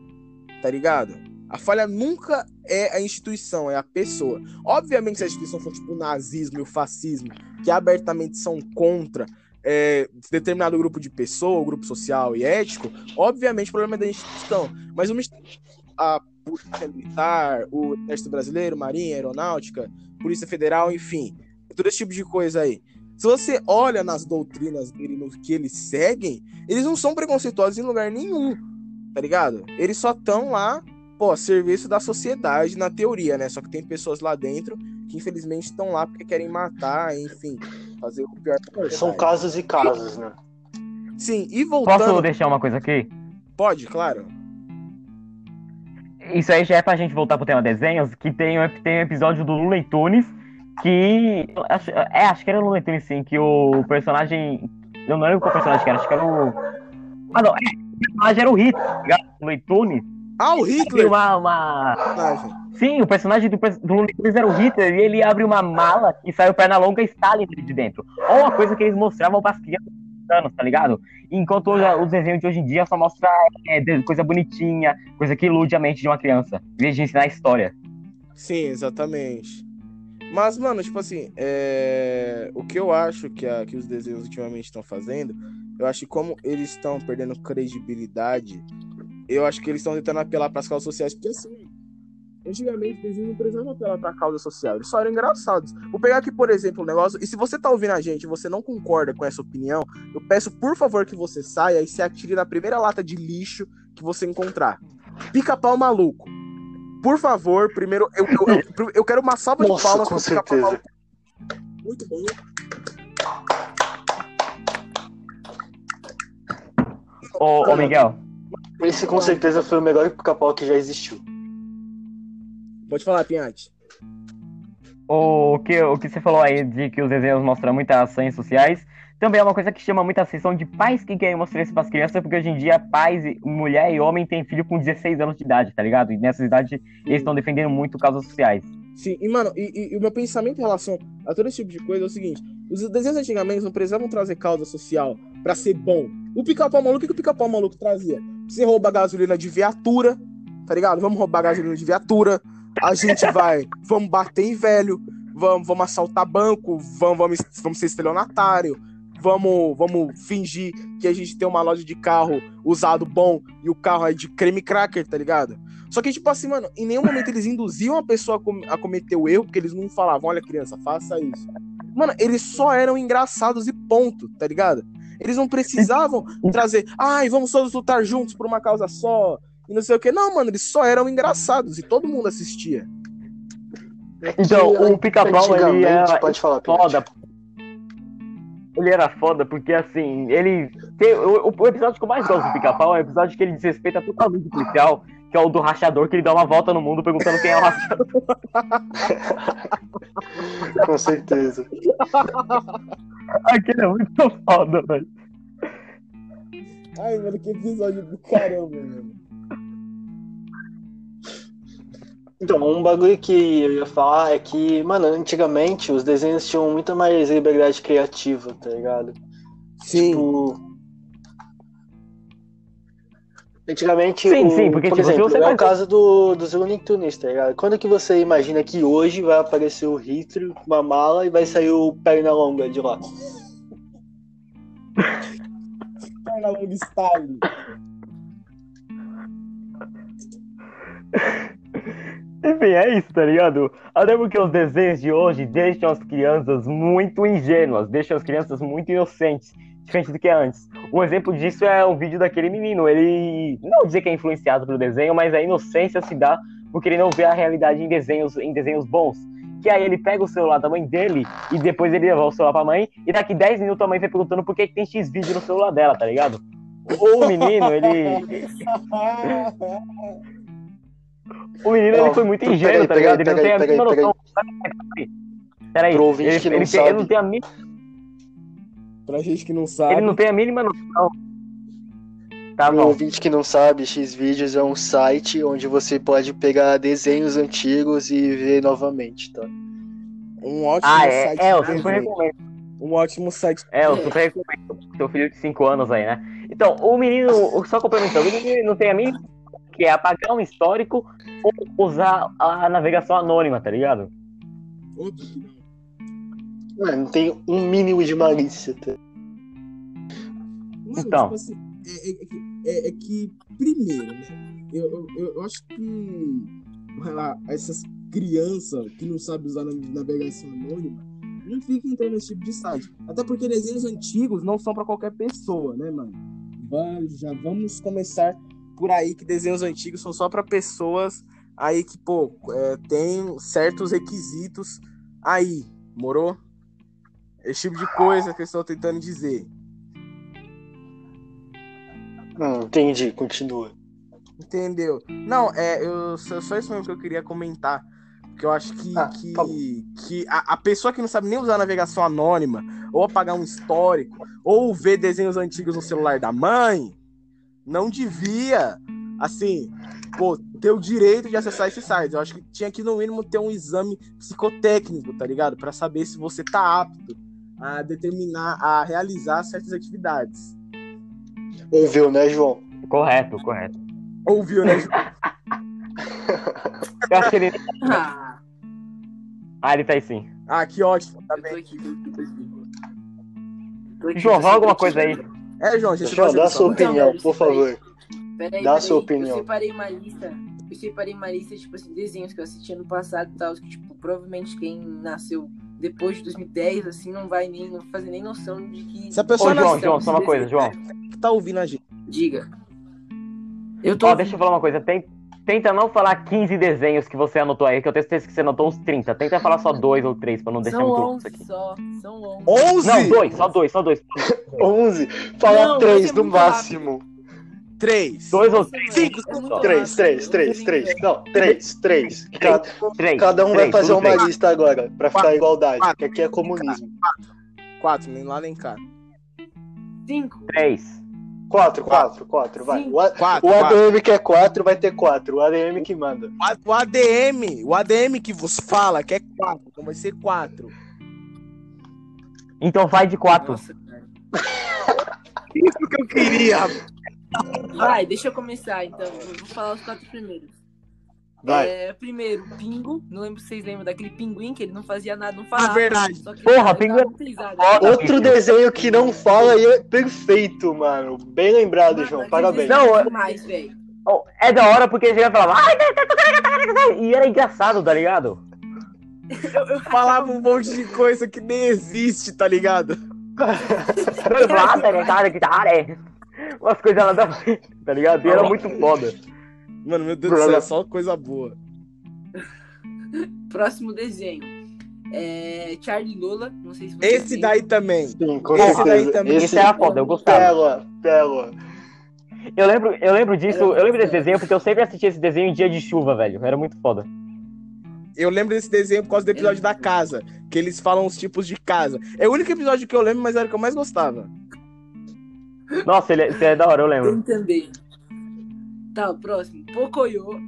tá ligado? A falha nunca é a instituição, é a pessoa. Obviamente, se a instituição for tipo o nazismo e o fascismo, que abertamente são contra é, determinado grupo de pessoa, grupo social e ético, obviamente o problema é da instituição. Mas uma a Polícia Militar, o Exército Brasileiro, Marinha, Aeronáutica, Polícia Federal, enfim, todo esse tipo de coisa aí. Se você olha nas doutrinas dele, no que eles seguem, eles não são preconceituosos em lugar nenhum, tá ligado? Eles só estão lá, pô, a serviço da sociedade, na teoria, né? Só que tem pessoas lá dentro que infelizmente estão lá porque querem matar, enfim, fazer o pior São casos e casos, né? Sim, e voltando. Posso deixar uma coisa aqui? Pode, claro. Isso aí já é pra gente voltar pro tema desenhos, que tem, um- tem um episódio do Looney Tunes que. Acho, é, acho que era o Looney Tunes, sim, que o personagem. Eu não lembro qual personagem que era, acho que era o. Ah, não, é, o personagem era o Hitler, tá ligado? O Looney Tunes. Ah, o Hitler! uma, uma... personagem. Sim, o personagem do, do Looney Tunes era o Hitler e ele abre uma mala e sai o perna longa e Stalin de dentro. Ou uma coisa que eles mostravam pras crianças de anos, tá ligado? Enquanto os desenhos de hoje em dia só mostra é, coisa bonitinha, coisa que ilude a mente de uma criança, em vez de ensinar história. Sim, exatamente. Mas, mano, tipo assim, é... o que eu acho que, a- que os desenhos ultimamente estão fazendo, eu acho que como eles estão perdendo credibilidade, eu acho que eles estão tentando apelar para as causas sociais, porque assim, antigamente os desenhos não precisavam apelar para causa social, eles só eram engraçados. Vou pegar aqui, por exemplo, um negócio, e se você tá ouvindo a gente e você não concorda com essa opinião, eu peço por favor que você saia e se atire na primeira lata de lixo que você encontrar. Pica-pau maluco. Por favor, primeiro, eu, eu, eu, eu quero uma salva Nossa, de palmas com pro Pica-Pau certeza. Maluco. Muito bom. Ô, ô Miguel, Esse com certeza foi o melhor pica-pau que já existiu. Pode falar, Pinhate. O que, o que você falou aí de que os desenhos mostram muitas ações sociais, também é uma coisa que chama muita atenção de pais que querem mostrar isso para as crianças, porque hoje em dia pais, mulher e homem têm filho com 16 anos de idade, tá ligado? E nessa idade eles estão defendendo muito causas sociais. Sim, e mano, e, e- o meu pensamento em relação a todo esse tipo de coisa é o seguinte: os desenhos antigamente não precisavam trazer causa social pra ser bom. O pica-pau maluco, o que o pica-pau maluco trazia? Você rouba gasolina de viatura, tá ligado? Vamos roubar gasolina de viatura, a gente vai, vamos bater em velho, vamos, vamos assaltar banco, vamos, vamos, vamos ser estelionatário, vamos, vamos fingir que a gente tem uma loja de carro usado bom e o carro é de creme cracker, tá ligado? Só que, tipo assim, mano, em nenhum momento eles induziam a pessoa a, com- a cometer o erro, porque eles não falavam, olha, criança, faça isso. Mano, eles só eram engraçados e ponto, tá ligado? Eles não precisavam trazer, ai, vamos todos lutar juntos por uma causa só, e não sei o que. Não, mano, eles só eram engraçados e todo mundo assistia. Então, o pica-pau, ele era Pode falar, foda. Ele era foda porque, assim, ele. Tem, o, o episódio que eu mais gosto do pica-pau é o episódio que ele desrespeita totalmente o policial, que é o do rachador, que ele dá uma volta no mundo perguntando quem é o rachador. Com certeza. Aquele é muito foda, velho. Ai, mano, que episódio do caramba, mano. Então, um bagulho que eu ia falar é que, mano, antigamente os desenhos tinham muito mais liberdade criativa, tá ligado? Sim. Tipo. Antigamente, Sim, o- sim, porque, por tipo, exemplo, você é vai- o caso do, dos Looney Tunes, tá ligado? Quando que você imagina que hoje vai aparecer o Hitler com uma mala e vai sair o Pernalonga de lá? Pernalonga Style. Enfim, é isso, tá ligado? Até porque os desenhos de hoje deixam as crianças muito ingênuas, deixam as crianças muito inocentes, diferente do que é antes. Um exemplo disso é o vídeo daquele menino. Ele não dizer que é influenciado pelo desenho, mas a inocência se dá porque ele não vê a realidade em desenhos, em desenhos bons. Que aí ele pega o celular da mãe dele e depois ele leva o celular pra mãe e daqui 10 minutos a mãe vai perguntando por que, que tem X vídeo no celular dela, tá ligado? O menino, ele. O menino ele foi muito ingênuo, tá ligado? Ele não tem a mínima noção. Peraí, ele, ele, ele não tem a mínima, Pra gente que não sabe. ele não tem a mínima noção. Tá Para bom. ouvinte que não sabe, Xvideos é um site onde você pode pegar desenhos antigos e ver novamente, tá? Um ótimo Ah, é, site. é, eu desenho. recomendo. Um ótimo site. É, eu super recomendo. Seu filho de 5 anos aí, né? Então, o menino, só complementando, o menino não tem a mínima que é apagar um histórico ou usar a navegação anônima, tá ligado? Não. Mano, tem um mínimo de malícia, tá? Mano, Então. tipo assim, é, é que- é- é que, primeiro, né? Eu, eu, eu- acho que ah, essas crianças que não sabem usar na- navegação anônima não fiquem entrando nesse tipo de site. Até porque desenhos antigos não são pra qualquer pessoa, né, mano? Já vamos começar por aí que desenhos antigos são só pra pessoas aí que, pô, é, tem certos requisitos aí, morou? Esse tipo de coisa que eu estou tentando dizer. Hum, entendi, continua. Entendeu? Não, é, eu, só, isso mesmo que eu queria comentar. Porque eu acho que, Ah, que, tá que a, a pessoa que não sabe nem usar navegação anônima, ou apagar um histórico, ou ver desenhos antigos no celular da mãe, não devia, assim, pô, ter o direito de acessar esses sites. Eu acho que tinha que, no mínimo, ter um exame psicotécnico, tá ligado? Pra saber se você tá apto a determinar, a realizar certas atividades. Ouviu, né, João? Correto, correto. Ouviu, né? Eu acho que ele. Ah, Ah, ele tá aí sim. Ah, que ótimo. Tá bem. aqui, tô aqui, tô aqui. Tô aqui, João, tô fala alguma coisa aí. É, João, a gente João, dá a sua. Então, opinião, velho, por favor. Peraí, Dá a sua opinião. Eu separei uma lista. Eu separei uma lista, tipo assim, desenhos que eu assisti ano passado e tal. Que, tipo, provavelmente quem nasceu depois de 2010, assim, não vai nem não vai fazer nem noção de que. Se a pessoa Ô, João, João, só uma coisa, João. que tá ouvindo a gente. Diga. Eu tô. Ó, deixa eu falar uma coisa. Tem- Tenta não falar 15 desenhos que você anotou aí, que eu tenho certeza que você anotou uns 30. Tenta falar só dois ou três pra não deixar São muito louco 11 isso aqui. só. São 11. 11? Não, dois, só dois, só dois. 11, fala Não, três é no máximo. Três. Dois ou três? Cinco, é muito só. Três, três, eu três, três. Não, três, três. Cada, Três. cada um vai Três, fazer tudo uma três. lista agora, pra ficar Quatro. igualdade, Quatro. que aqui é comunismo. Quatro, nem lá nem cá. Cinco. Três. Quatro, quatro, quatro, vai. O, A- Quatro, o quatro. ADM quer quatro, vai ter quatro. O ADM que manda. O ADM, o ADM que vos fala que é quatro, então vai ser quatro. Então vai de quatro. Nossa. Isso que eu queria. Vai, deixa eu começar então. Eu vou falar os quatro primeiros. Vai. É, primeiro, Pingo. Não lembro se vocês lembram daquele pinguim que ele não fazia nada, não falava. Ah, verdade. Só que Porra, Pinguim é. Outro desenho que não fala e é perfeito, mano. Bem lembrado, Mano, João. Parabéns. eles Não, é- demais, velho. Oh, É da hora porque ele chegava e falava. "Ai, tá, tá, tá, tá, tá, tá, tá", E era engraçado, tá ligado? Eu, eu Falava um monte de coisa que nem existe, tá ligado? Ele falava, "Ah, tá, tá, tá, tá, tá", Umas coisas lá da tá ligado? E era muito foda. Mano, meu Deus do céu, é só coisa boa. Próximo desenho. É Charlie Lola. Não sei se vocês Esse daí também. Sim, com Esse certeza. daí também. Esse era foda, eu gostava. Pérola, pérola. Eu lembro, eu lembro disso, eu lembro desse desenho porque eu sempre assistia esse desenho em dia de chuva, velho. Era muito foda. Eu lembro desse desenho por causa do episódio da casa, que eles falam os tipos de casa. É o único episódio que eu lembro, mas era o que eu mais gostava. Nossa, ele, esse é da hora, eu lembro. também. Tá, o próximo. Pocoyo.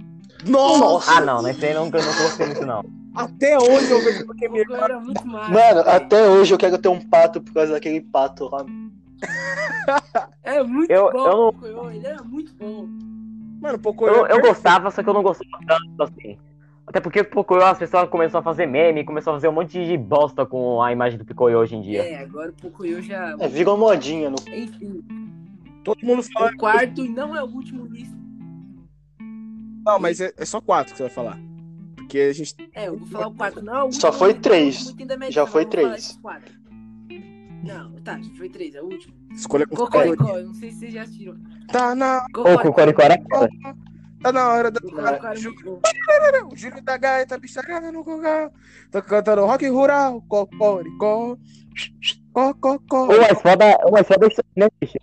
Nossa! Ah, não, nesse aí eu nunca, nunca gostei muito, não. Até hoje eu vejo porque me Pocoyo era muito massa. Mano, velho. até hoje eu quero ter um pato por causa daquele pato lá. É muito Eu- bom, eu não- Pocoyo. Ele era muito bom. Mano, pouco Eu, eu gostava, só que eu não gostava tanto assim. Até porque Pocoyo, as pessoas começaram a fazer meme, começaram a fazer um monte de bosta com a imagem do Picoyo hoje em dia. É, agora o Pocoyo já. É, virou modinha. No... Enfim. Todo mundo fala. O quarto e não é o último lista. Não, mas é, é só quatro que você vai falar. Porque a gente. É, eu vou falar o quarto. Não, é Só foi é três. Já foi mas três. quatro. Não, tá, foi três, é o último. Escolha com Cocoricó, não sei se vocês já assistiram. Tá na, Ô, Cocoricó era foda. tá na hora da. Cocoricó bom. O Júlio da Gaita, bicharada no cocal. Tá cantando rock rural. Cocoricó. Cococó. O mais foda, o mais foda é isso né, bicho?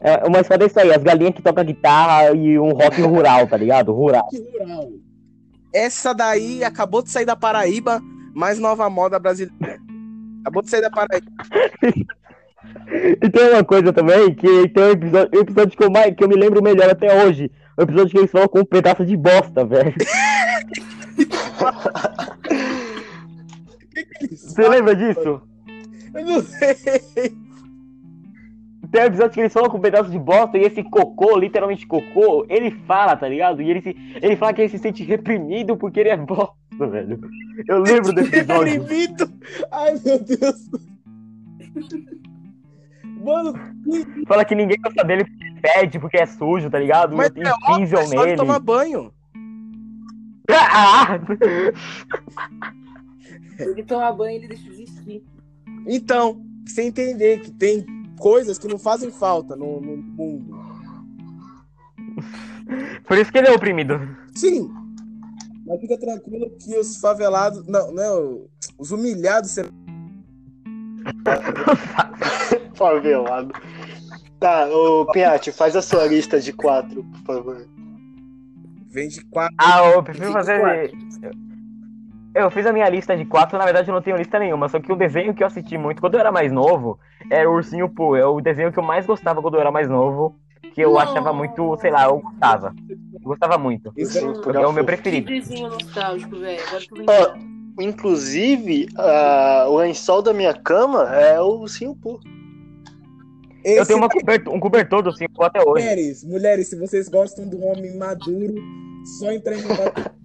É, o mais foda é isso aí, as galinhas que tocam guitarra e um rock rural, tá ligado? Rural. Rural. Essa daí acabou de sair da Paraíba, mais nova moda brasileira. Acabou de sair da Paraíba. E tem uma coisa também, que tem um episódio, um episódio que, eu mais, que eu me lembro melhor até hoje. O episódio que eles falam com um pedaço de bosta, velho. Você lembra disso? Eu não sei. Tem um episódio que eles falam com um pedaço de bosta e esse cocô, literalmente cocô, ele fala, tá ligado? E ele, se, ele fala que ele se sente reprimido porque ele é bosta, velho. Eu lembro desse episódio. Limito. Ai, meu Deus. Mano, Fala que ninguém gosta dele porque fede, porque é sujo, tá ligado? mas Tem é óbvio, é só de nele. tomar banho. Ah! Ele tomar banho, ele deixa de existir. Então, você entender que tem coisas que não fazem falta no, no mundo. Por isso que ele é oprimido. Sim. Mas fica tranquilo que os favelados. Não, não. Os humilhados serão. Favelado. Tá, ô Piatti, faz a sua lista de quatro, por favor. Vem de quatro. Ah, eu prefiro fazer. quatro. Eu fiz a minha lista de quatro, na verdade eu não tenho lista nenhuma, só que o desenho que eu assisti muito quando eu era mais novo era o Ursinho Pooh. É o desenho que eu mais gostava quando eu era mais novo, que eu Não. achava muito, sei lá, eu gostava. Eu gostava muito. Isso é- É o meu Que preferido. desenho nostálgico, velho. Que. Inclusive, a- o lençol da minha cama é o Ursinho Pooh. Eu tenho uma cobertor, um cobertor do Ursinho Pooh até hoje. Mulheres, mulheres, se vocês gostam de um homem maduro, só entrar em contato.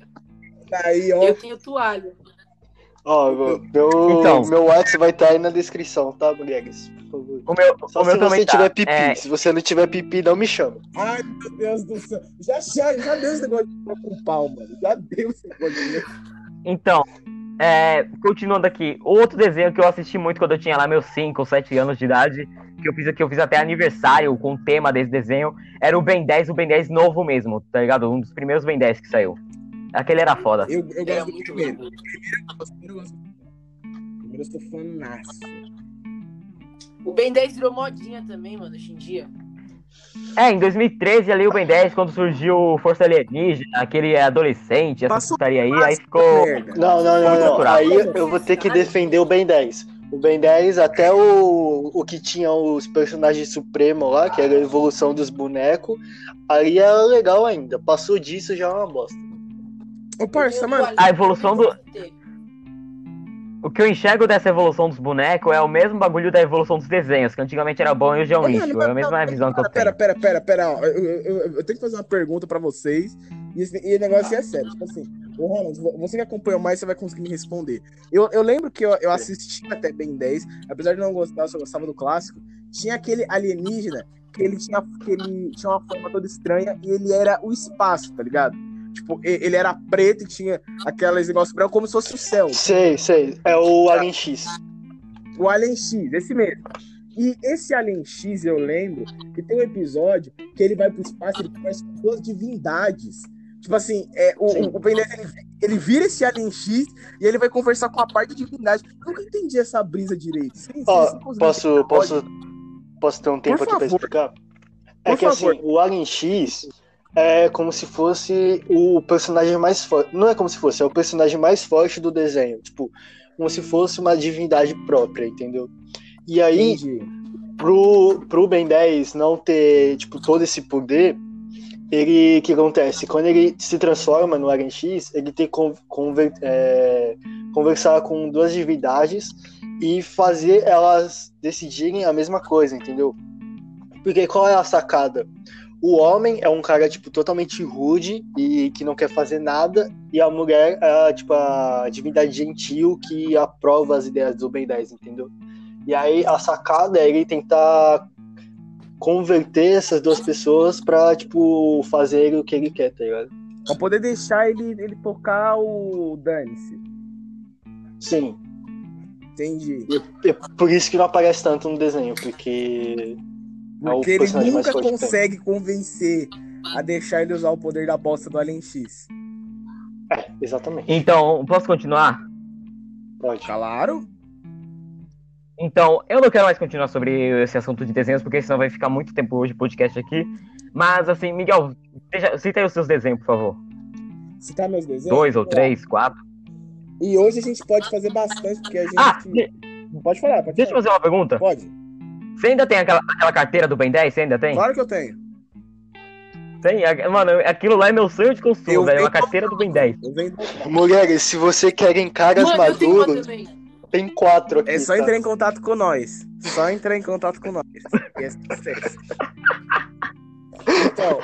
Tá aí, ó. Eu tenho toalha. Ó, meu, meu, Então. meu WhatsApp vai estar aí na descrição, tá, mulheres? Por favor. O meu, Só o meu se também você tá. tiver pipi. É, Se você não tiver pipi, não me chama. Ai, meu Deus do céu. Já, já, já deu esse negócio de com pau, mano. Já deu esse negócio de Então, é, continuando aqui, outro desenho que eu assisti muito quando eu tinha lá meus 5 ou 7 anos de idade, que eu fiz que eu fiz até aniversário com o tema desse desenho, era o Ben 10, o Ben 10 novo mesmo, tá ligado? Um dos primeiros Ben 10 que saiu. Aquele era foda. Eu, eu Era gosto do muito primeiro. bom. Primeiro eu gosto do primeiro. eu sou fanaço. O Ben 10 virou modinha também, mano, hoje em dia. É, em 2013, ali o Ben 10, quando surgiu Força Alienígena, aquele adolescente, essa Passou putaria aí, aí ficou. Não, não, não, não. Aí eu vou ter que defender o Ben 10. O Ben 10, até o, o que tinha os personagens supremos lá, que era a evolução dos bonecos, aí era legal ainda. Passou disso já é uma bosta. Ô, parça, mano, A evolução do- O que eu enxergo dessa evolução dos bonecos é o mesmo bagulho da evolução dos desenhos, que antigamente era bom e hoje é um lixo. É a mesma não, visão que eu Pera, tenho. pera, pera, pera. ó, Eu, eu- eu- eu tenho que fazer uma pergunta pra vocês. E, esse, e o negócio é sério. Tipo assim, ô Ronald, vo- você que acompanhou mais, você vai conseguir me responder. Eu, eu lembro que eu, eu assisti até Ben 10, apesar de não gostar, eu só gostava do clássico. Tinha aquele alienígena que ele tinha, que ele tinha uma forma toda estranha e ele era o espaço, tá ligado? Tipo, ele era preto e tinha aqueles negócios brancos como se fosse o céu. Sei, sei. É o Alien X. O Alien X, esse mesmo. E esse Alien X, eu lembro que tem um episódio que ele vai pro espaço e ele conversa com duas divindades. Tipo assim, é, o, Sim. o Ben 10, ele, ele vira esse Alien X e ele vai conversar com a parte de divindade. Eu nunca entendi essa brisa direito. Sim, sim, Ó, sim, posso, posso, posso ter um tempo aqui pra favor. explicar? É Por que favor. assim, o Alien X é como se fosse o personagem mais forte. Não é como se fosse, é o personagem mais forte do desenho. Tipo, como se fosse uma divindade própria, entendeu? E aí, Entendi. pro, pro Ben 10 não ter, tipo, todo esse poder, ele, o que acontece? Quando ele se transforma no Alien X, ele tem que con- conver- é, conversar com duas divindades e fazer elas decidirem a mesma coisa, entendeu? Porque qual é a sacada? O homem é um cara, tipo, totalmente rude e que não quer fazer nada, e a mulher é, tipo, a divindade gentil que aprova as ideias do Ben 10, entendeu? E aí a sacada é ele tentar converter essas duas pessoas pra, tipo, fazer o que ele quer, tá ligado? Pra poder deixar ele, ele tocar o Dane-se. Sim. Entendi. Por isso que não aparece tanto no desenho, porque. É Porque ele personagem mais nunca consegue convencer a deixar ele usar o poder da bosta do Alien X. É, exatamente. Então, posso continuar? Pode. Claro. Então, eu não quero mais continuar sobre esse assunto de desenhos, porque senão vai ficar muito tempo hoje o podcast aqui. Mas, assim, Miguel, deixa- cita aí os seus desenhos, por favor. Citar meus desenhos? Dois ou três, quatro. E hoje a gente pode fazer bastante, porque a gente. Ah, de- Pode falar, pode deixa eu falar. fazer uma pergunta. Pode. Você ainda tem aquela, aquela carteira do Ben 10? Você ainda tem? Claro que eu tenho. Tem? A- Mano, aquilo lá é meu sonho de consumo, velho. Uma venho- carteira do Ben 10. Eu venho... Mulheres, se você querem caras Mano, uma maduros, tem quatro aqui. É só tá? entrar em contato com nós. Só entrar em contato com nós. E é. Então.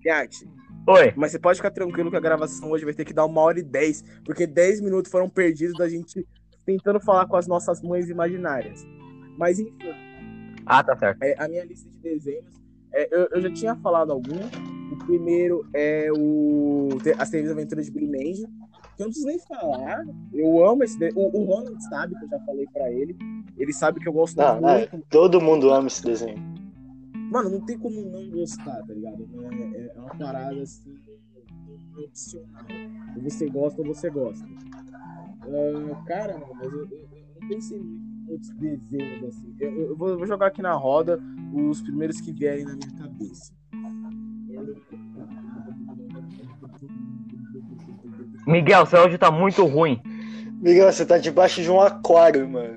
Piatti, Oi. mas você pode ficar tranquilo que a gravação hoje vai ter que dar uma hora e dez, porque dez minutos foram perdidos da gente tentando falar com as nossas mães imaginárias. Mas enfim, Ah, tá certo. é, a minha lista de desenhos, é, eu, eu já tinha falado alguns. O primeiro é o As Terríveis Aventuras de Billy Mandy, que eu não preciso nem falar. Eu amo esse desenho. O, o Ronald sabe que eu já falei pra ele. Ele sabe que eu gosto Não, muito. Todo mundo ama esse desenho. Mano, não tem como não gostar, tá ligado? É, é- é uma parada assim, não opcional. Ou você gosta ou você gosta. Ah, cara, não, mas eu, eu- eu não pensei muito em outros desenhos assim. Eu, eu- vou, eu vou jogar aqui na roda os primeiros que vierem na minha cabeça. Miguel, seu áudio tá muito ruim. Miguel, você tá debaixo de um aquário, mano.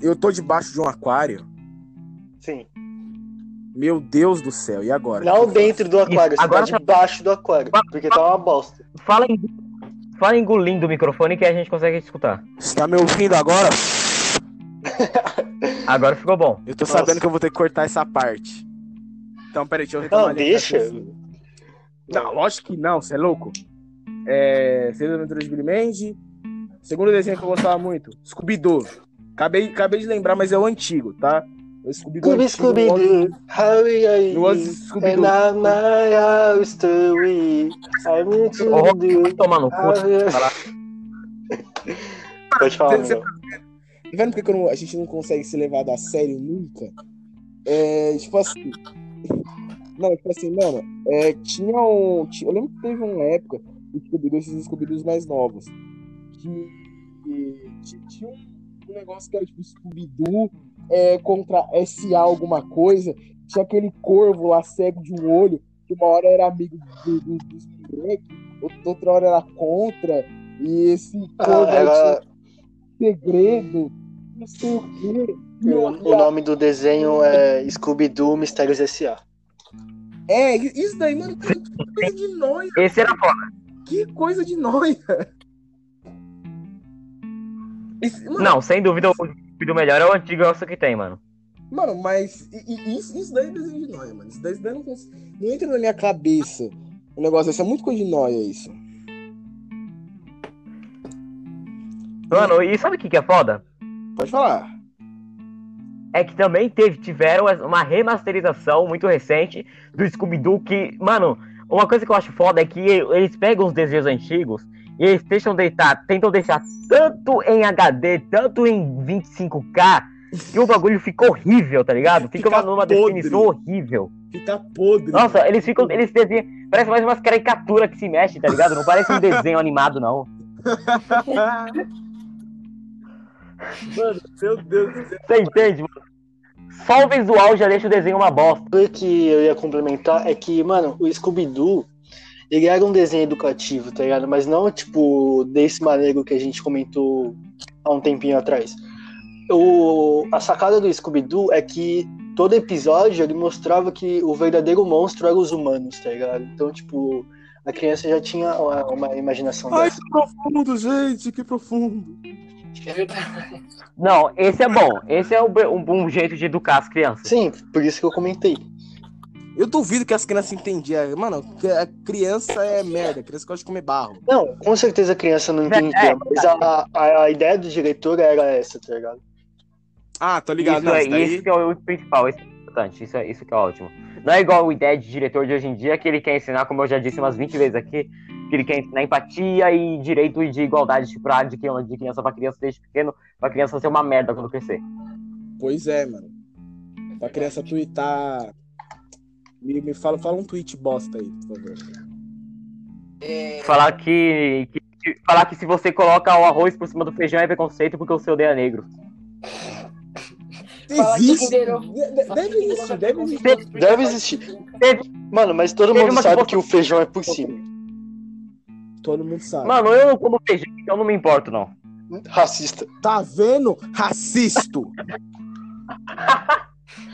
Eu tô debaixo de um aquário. Sim. Meu Deus do céu, e agora? Não dentro do aquário, Isso, você agora tá tá- debaixo do aquário. Porque tá uma bosta. Fala, em... Fala engolindo o microfone que a gente consegue escutar. Você tá me ouvindo agora? Agora ficou bom. Eu tô Nossa. sabendo que eu vou ter que cortar essa parte. Então, peraí, deixa eu retomar Não, deixa. Não, lógico que não, você é louco. É. Seis Aventuras de Billy Mandy. Segundo desenho que eu gostava muito, Scooby-Doo. Acabei, acabei de lembrar, mas é o antigo, tá? O Scooby-Doo. Scooby-Doo, how are Eu gosto you? de And Scooby-Doo. now my story. I need to Ô, do. Tomar no cu. Falar. Pode falar, Miguel. Tá vendo porque não- a gente não consegue ser levado a sério nunca? É, tipo assim. Não, tipo assim, mano, é, tinha um. Eu lembro que teve uma época, o Scooby-Doo, esses Scooby-Doos mais novos, que, que ti- tinha um, um negócio que era tipo Scooby-Doo é, contra SA alguma coisa. Tinha aquele corvo lá cego de um olho, que uma hora era amigo do, do, dos moleques, outra hora era contra. E esse corvo Ah, era- tinha segredo, não sei o quê. O, o nome do desenho é Scooby-Doo Mistérios S.A. É, isso daí, mano, que coisa de noia. Esse era foda. Que coisa de noia. Esse- mano, Não, sem dúvida, o do melhor é o antigo é o que tem, mano. Mano, mas isso, isso daí é desenho de noia, mano. Isso daí, isso daí não, não entra na minha cabeça. O negócio desse é muito coisa de noia, isso. Mano, e sabe o que, que é foda? Pode falar. É que também teve, tiveram uma remasterização muito recente do Scooby-Doo que, mano, uma coisa que eu acho foda é que eles pegam os desenhos antigos e eles deixam deitar, tentam deixar tanto em HD, tanto em 25K, que o bagulho fica horrível, tá ligado? Fica, Fica uma, numa podre. definição horrível. Fica podre. Nossa, eles ficam, eles desenham, parece mais umas caricaturas que se mexe, tá ligado? Não parece um desenho animado, não. mano, meu Deus do céu. Você entende, mano? Só o visual já deixa o desenho uma bosta. O que eu ia complementar é que, mano, o Scooby-Doo, ele era um desenho educativo, tá ligado? Mas não, tipo, desse maneiro que a gente comentou há um tempinho atrás. O, a sacada do Scooby-Doo é que todo episódio ele mostrava que o verdadeiro monstro eram os humanos, tá ligado? Então, tipo, a criança já tinha uma, uma imaginação Ai, dessa. que profundo, gente, que profundo. Não, esse é bom. Esse é um, um, um jeito de educar as crianças. Sim, por isso que eu comentei. Eu duvido que as crianças entendiam. Mano, a criança é merda. A criança gosta de comer barro. Não, com certeza a criança não É, entendia, é, mas a, a, a ideia do diretor era essa, tá ligado? Ah, tô ligado. Isso, Não, é, isso daí- isso que é o principal, isso é importante, isso, é, isso que é ótimo. Não é igual a ideia de diretor de hoje em dia, que ele quer ensinar, como eu já disse umas 20 vezes aqui, que ele quer ensinar empatia e direito de igualdade tipo, ah, de, criança- de criança pra criança desde pequeno, pra criança ser uma merda quando crescer. Pois é, mano. Pra criança twittar. Me, me fala, fala um tweet bosta aí, por favor. É, Falar que, que- que- Falar que se você coloca o arroz por cima do feijão é preconceito porque você odeia negro. Existe. Deve existir, deve existir. Deve existir. Mano, mas todo mundo sabe que que o feijão é por cima. Todo mundo sabe. Mano, eu não como feijão, então não me importo, não. Racista. Tá vendo? Racisto.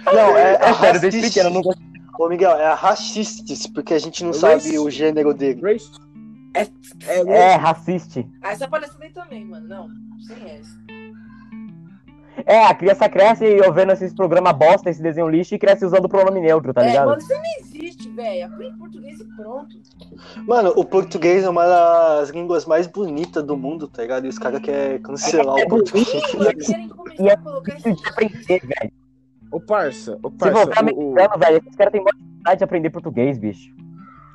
Não, é, É sério, desde racista. pequeno eu não gosto. Ô, Miguel, é racistas, porque a gente não Race- sabe o gênero dele. Race. É- É, É, raciste. Ah, essa palhaçada aí também, mano. Não, sem essa. É, a criança cresce eu vendo esses programas bosta, esse desenho lixo e cresce usando o pronome neutro, tá é, ligado? mano, isso não existe, velho. Aprende português e pronto. Mano, o português é uma das línguas mais bonitas do mundo, tá ligado? E os caras querem cancelar É o português. Eles querem E começar é a colocar difícil Ô, parça, ô, Se parça. voltar o- o- velho, esses caras têm dificuldade de aprender português, bicho.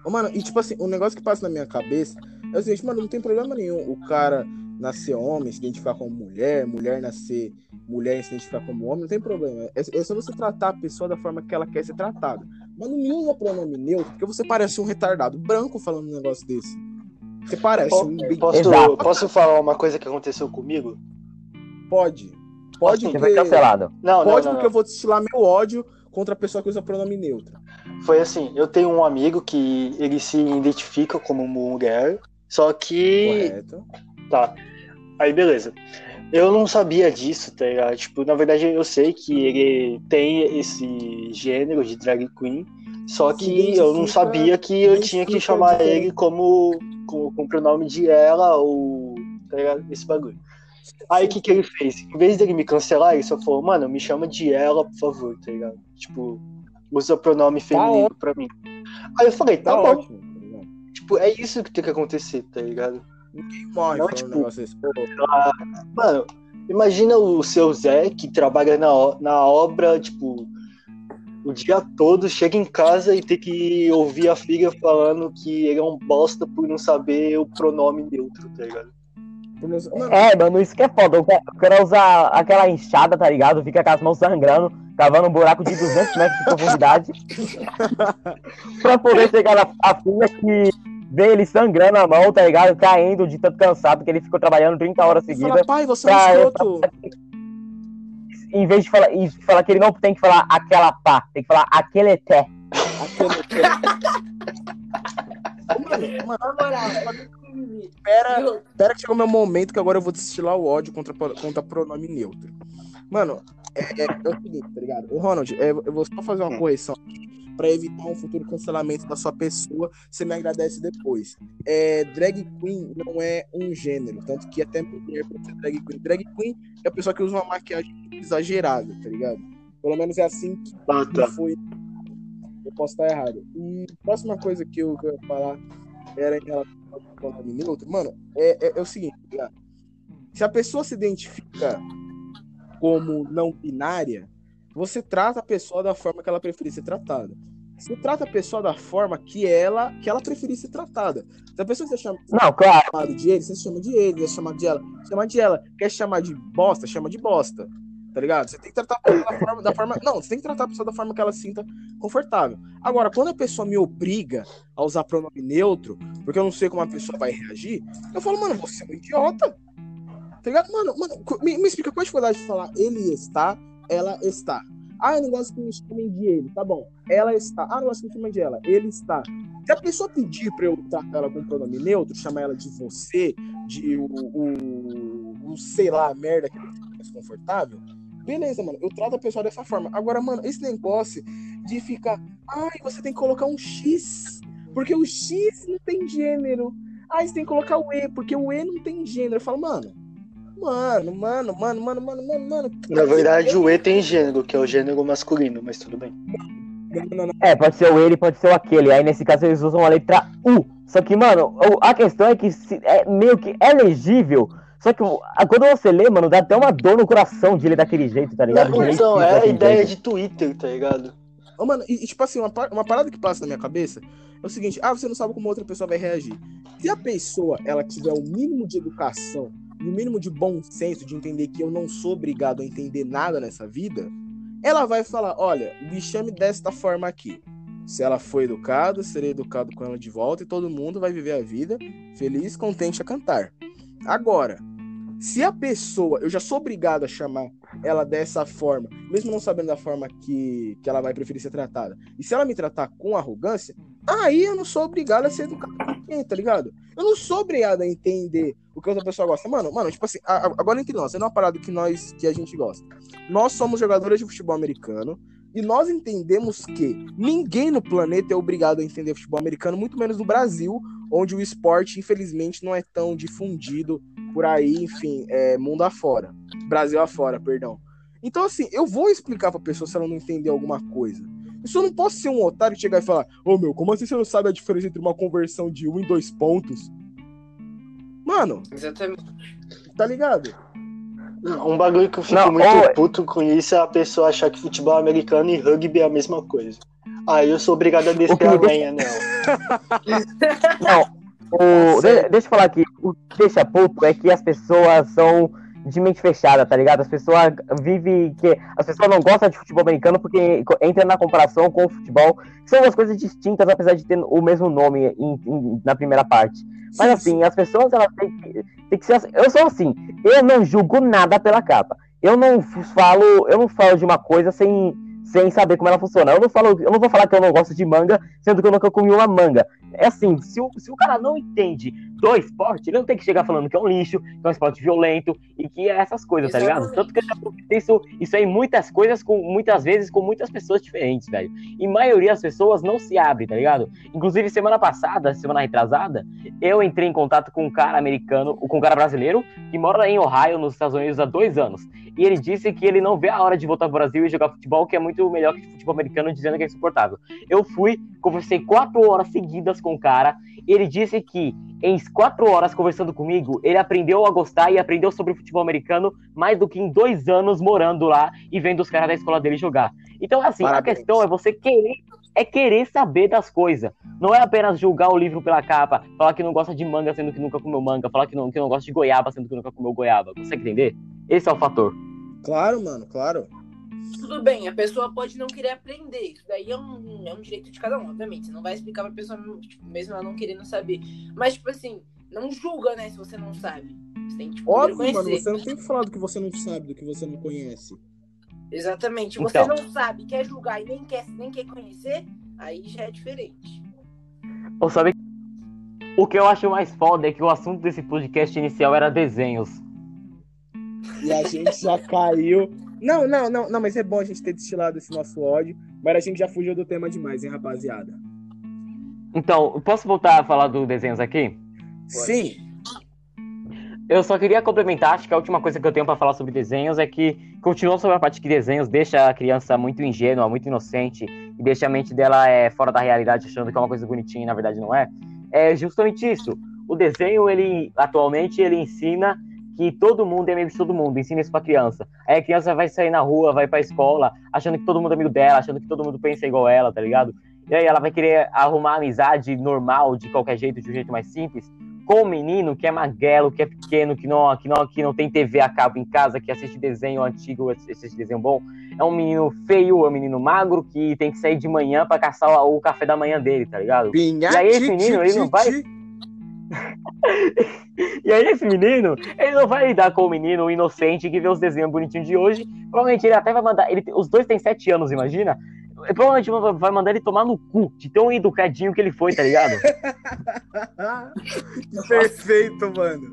Ô, Mano, e tipo assim, um negócio que passa na minha cabeça é o seguinte, mano, não tem problema nenhum o cara nascer homem, se identificar como mulher, mulher nascer mulher e se identificar como homem, não tem problema. É, é só você tratar a pessoa da forma que ela quer ser tratada. Mas não usa pronome neutro, porque você parece um retardado branco falando um negócio desse. Você parece um. Posso, Exato. posso falar uma coisa que aconteceu comigo? Pode. Pode Você porque... cancelado. Não, não, Pode não, porque não. eu vou destilar meu ódio contra a pessoa que usa pronome neutro. Foi assim, eu tenho um amigo que ele se identifica como mulher, só que Correto. Tá. Aí, beleza. Eu não sabia disso, tá ligado? Tipo, na verdade, eu sei que ele tem esse gênero de drag queen, só que eu não sabia que eu tinha que identifica chamar ele como com, com o pronome de ela ou, tá ligado? Esse bagulho. Aí, o que que ele fez? Em vez dele me cancelar, ele só falou, mano, me chama de ela, por favor, tá ligado? Tipo, usa pronome feminino pra mim. Aí eu falei, tá, Tá bom. ótimo. tá? Tipo, é isso que tem que acontecer, tá ligado? Morre Não, tipo, um negócio desse. Pô, Mano, imagina o seu Zé que trabalha na, na obra, tipo, o dia todo, chega em casa e tem que ouvir a filha falando que ele é um bosta por não saber o pronome neutro, tá ligado? Mano, É, mano, isso que é foda. O cara, usa aquela enxada, tá ligado? Fica com as mãos sangrando, cavando um buraco de 200 metros de profundidade. pra poder chegar na a filha que vê ele sangrando a mão, tá ligado? Caindo de tanto cansado que ele ficou trabalhando 30 horas seguidas. fala, pai, você é um pra- escroto. em vez de falar, de falar que ele não tem que falar aquela pá, tem que falar aquele té. Aquele... mano, mano, Na moral, Pera, pera que chegou meu momento que agora eu vou destilar o ódio contra, contra pronome neutro. Mano, é, é, é o seguinte, tá ligado? O Ronald, é, eu vou só fazer uma correção aqui pra evitar um futuro cancelamento da sua pessoa. Você me agradece depois. É, drag queen não é um gênero, tanto que até mulher pode ser drag queen. Drag queen é a pessoa que usa uma maquiagem exagerada, tá ligado? Pelo menos é assim que Ah, tá. foi. Eu posso estar errado. E a próxima coisa que eu quero falar era em relação ao pronome neutro. Mano, é, é, é o seguinte, tá? Se a pessoa se identifica como não binária, você trata a pessoa da forma que ela preferir ser tratada. Você trata a pessoa da forma que ela, que ela preferir ser tratada. Se a pessoa se chama Não, claro. de ele, você chama de ele, você chama de ela, chama de ela. Quer chamar de bosta, chama de bosta. Tá ligado? Você tem que tratar a pessoa da forma, da forma. Não, você tem que tratar a pessoa da forma que ela sinta confortável. Agora, quando a pessoa me obriga a usar pronome neutro, porque eu não sei como a pessoa vai reagir, eu falo, mano, você é um idiota. Tá ligado? Mano, mano, me, me explica qual a dificuldade de falar ele está, ela está. Ah, eu não gosto que me chamem de ele. Tá bom. Ela está. Ah, eu não gosto que me chamem de ela. Ele está. Se a pessoa pedir pra eu tratar ela com pronome neutro, chamar ela de você, de o, o, o sei lá, merda que ela fica mais confortável, beleza, mano. Eu trato a pessoa dessa forma. Agora, mano, esse negócio de ficar. Ai, você tem que colocar um X. Porque o X não tem gênero. Ai, você tem que colocar o E, porque o E não tem gênero. Eu falo, mano. Mano, mano, mano, mano, mano, mano, mano. Na verdade, o E tem gênero, que é o gênero masculino, mas tudo bem. Não, não, não. É, pode ser o ele, pode ser o aquele. Aí nesse caso eles usam a letra U. Só que, mano, a questão é que se- é meio que é legível. Só que quando você lê, mano, dá até uma dor no coração de ler daquele jeito, tá ligado? Então, escrito é a daquele ideia jeito. de Twitter, tá ligado? Ô, mano, e, e, tipo assim, uma, par- uma parada que passa na minha cabeça é o seguinte: ah, você não sabe como outra pessoa vai reagir. Se a pessoa ela tiver o mínimo de educação e o mínimo de bom senso de entender que eu não sou obrigado a entender nada nessa vida, ela vai falar: olha, me chame desta forma aqui. Se ela for educada, serei educado com ela de volta e todo mundo vai viver a vida feliz, contente a cantar. Agora, se a pessoa, eu já sou obrigado a chamar ela dessa forma, mesmo não sabendo da forma que, que ela vai preferir ser tratada, e se ela me tratar com arrogância, aí eu não sou obrigado a ser educado com ninguém, tá ligado? Eu não sou obrigado a entender o que outra pessoa gosta. Mano, mano, tipo assim, agora entre nós, é uma parada que nós, que a gente gosta. Nós somos jogadores de futebol americano, e nós entendemos que ninguém no planeta é obrigado a entender futebol americano, muito menos no Brasil, onde o esporte, infelizmente, não é tão difundido por aí, enfim, é, mundo afora. Brasil afora, perdão. Então, assim, eu vou explicar pra pessoa se ela não entender alguma coisa. Eu só não posso ser um otário que chegar e falar: Ô meu, como assim você não sabe a diferença entre uma conversão de um e dois pontos? Mano, Exatamente. tá ligado? Um bagulho que eu fico Não, muito ô- puto com isso é a pessoa achar que futebol americano e rugby é a mesma coisa. Aí eu sou obrigado a descer a lenha. Não, o, Sério? de- deixa eu falar aqui. O que deixa puto é que as pessoas são de mente fechada, tá ligado? As pessoas vivem que. As pessoas não gostam de futebol americano porque entra na comparação com o futebol. que São duas coisas distintas, apesar de ter o mesmo nome em- em- na primeira parte. Mas Sim, assim, as pessoas elas têm que, têm que ser assim. Eu sou assim, eu não julgo nada pela capa. Eu não falo, eu não falo de uma coisa sem, sem saber como ela funciona. Eu não falo, eu não vou falar que eu não gosto de manga, sendo que eu nunca comi uma manga. É assim, se o, se o cara não entende do esporte, ele não tem que chegar falando que é um lixo, que é um esporte violento e que é essas coisas, tá ligado? Exatamente. Tanto que eu isso, isso aí muitas coisas, com muitas vezes com muitas pessoas diferentes, velho. E maioria das pessoas não se abre, tá ligado? Inclusive, semana passada, semana retrasada, eu entrei em contato com um cara americano, com um cara brasileiro, que mora em Ohio, nos Estados Unidos, há dois anos. E ele disse que ele não vê a hora de voltar pro Brasil e jogar futebol, que é muito melhor que futebol americano, dizendo que é insuportável. Eu fui, conversei quatro horas seguidas com o cara, ele disse que em quatro horas conversando comigo, ele aprendeu a gostar e aprendeu sobre o futebol americano mais do que em dois anos morando lá e vendo os caras da escola dele jogar. Então, assim, Parabéns. a questão é você querer, é querer saber das coisas. Não é apenas julgar o livro pela capa, falar que não gosta de manga sendo que nunca comeu manga, falar que não, que não gosta de goiaba sendo que nunca comeu goiaba. Consegue entender? Esse é o fator. Claro, mano, claro. Tudo bem, a pessoa pode não querer aprender. Isso daí é um, é um direito de cada um, obviamente. Você não vai explicar pra pessoa, tipo, mesmo ela não querendo saber. Mas, tipo assim, não julga, né, se você não sabe. Você tem que, tipo, Óbvio, mano, você não tem que falar do que você não sabe, do que você não conhece. Exatamente. Você Então. não sabe, quer julgar e nem quer, nem quer conhecer, aí já é diferente. Ou sabe o que eu acho mais foda é que o assunto desse podcast inicial era desenhos. E a gente já caiu. Não, não, não, não, mas é bom a gente ter destilado esse nosso ódio. Mas a gente já fugiu do tema demais, hein, rapaziada? Então, posso voltar a falar do desenhos aqui? Sim. Eu só queria complementar, acho que a última coisa que eu tenho pra falar sobre desenhos é que continua sobre a parte que desenhos deixa a criança muito ingênua, muito inocente e deixa a mente dela é, fora da realidade, achando que é uma coisa bonitinha e na verdade não é. É justamente isso. O desenho, ele atualmente, ele ensina que todo mundo é amigo de todo mundo, ensina isso pra criança. Aí a criança vai sair na rua, vai pra escola, achando que todo mundo é amigo dela, achando que todo mundo pensa igual ela, tá ligado? E aí ela vai querer arrumar amizade normal, de qualquer jeito, de um jeito mais simples, com o menino que é magrelo, que é pequeno, que não, que não, que não tem TV a cabo em casa, que assiste desenho antigo, assiste desenho bom. É um menino feio, é um menino magro, que tem que sair de manhã pra caçar o, o café da manhã dele, tá ligado? Pinha, E aí esse menino, ele não vai- E aí esse menino, ele não vai lidar com o menino inocente que vê os desenhos bonitinhos de hoje. Provavelmente ele até vai mandar. Ele, os dois têm sete anos, imagina. Provavelmente vai- mandar ele tomar no cu de tão educadinho que ele foi, tá ligado? Perfeito, mano.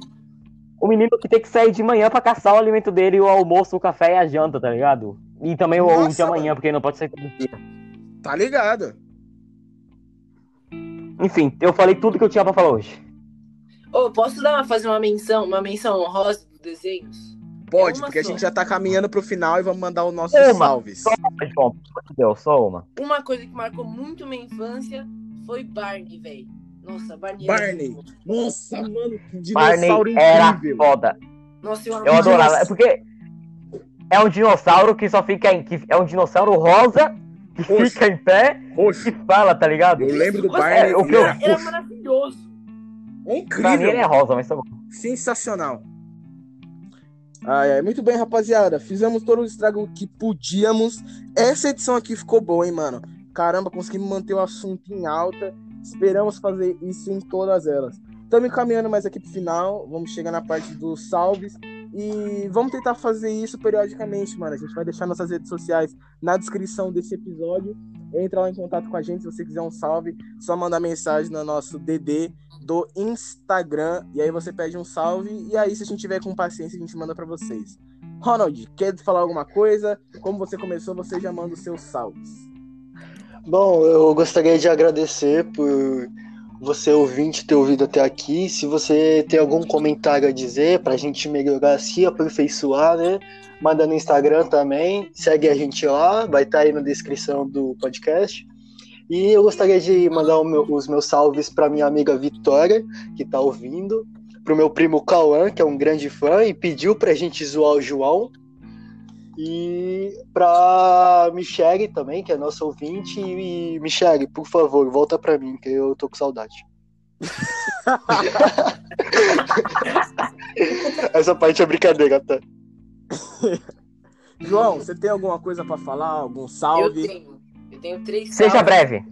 O menino que tem que sair de manhã pra caçar o alimento dele, o almoço, o café e a janta, tá ligado? E também o, o de Nossa, amanhã, porque ele não pode sair todo dia. Tá ligado? Enfim, eu falei tudo que eu tinha pra falar hoje. Ô, posso dar uma, fazer uma menção, uma menção honrosa dos desenhos? Pode, É porque a só. gente já tá caminhando pro final e vamos mandar os nossos Uma. salves. Só uma, Deus, só uma. Uma coisa que marcou muito minha infância foi Barney, velho. Nossa, Barney. era Barney. Nossa, mano, que Barney dinossauro era incrível. foda. Nossa, eu Eu adorava. É porque é um dinossauro que só fica em. Que é um dinossauro rosa que Roxo. fica em pé Roxo. e fala, tá ligado? Eu lembro do Barney. é, o ele que eu- era Era, era maravilhoso. É Pra mim ele é incrível. rosa, mas tá bom. Sensacional. Ai, ai, muito bem, rapaziada. Fizemos todo o estrago que podíamos. Essa edição aqui ficou boa, hein, mano? Caramba, conseguimos manter o assunto em alta. Esperamos fazer isso em todas elas. Estamos encaminhando mais aqui pro final. Vamos chegar na parte dos salves. E vamos tentar fazer isso periodicamente, mano. A gente vai deixar nossas redes sociais na descrição desse episódio. Entra lá em contato com a gente se você quiser um salve. Só mandar mensagem no nosso DD do Instagram. E aí você pede um salve. E aí, se a gente tiver com paciência, a gente manda pra vocês. Ronald, quer falar alguma coisa? Como você começou, você já manda os seus salves. Bom, eu gostaria de agradecer por você ouvinte ter ouvido até aqui. Se você tem algum comentário a dizer pra gente melhorar, se aperfeiçoar, né? Manda no Instagram também. Segue a gente lá, vai estar aí na descrição do podcast. E eu gostaria de mandar o meu- os meus salves para minha amiga Vitória, que tá ouvindo, pro meu primo Cauã, que é um grande fã e pediu pra gente zoar o João. E pra Michele também, que é nossa ouvinte. E Michele, por favor, volta pra mim, que eu tô com saudade. Essa parte é brincadeira, tá? João, você tem alguma coisa pra falar? Algum salve? Eu tenho três Seja breve.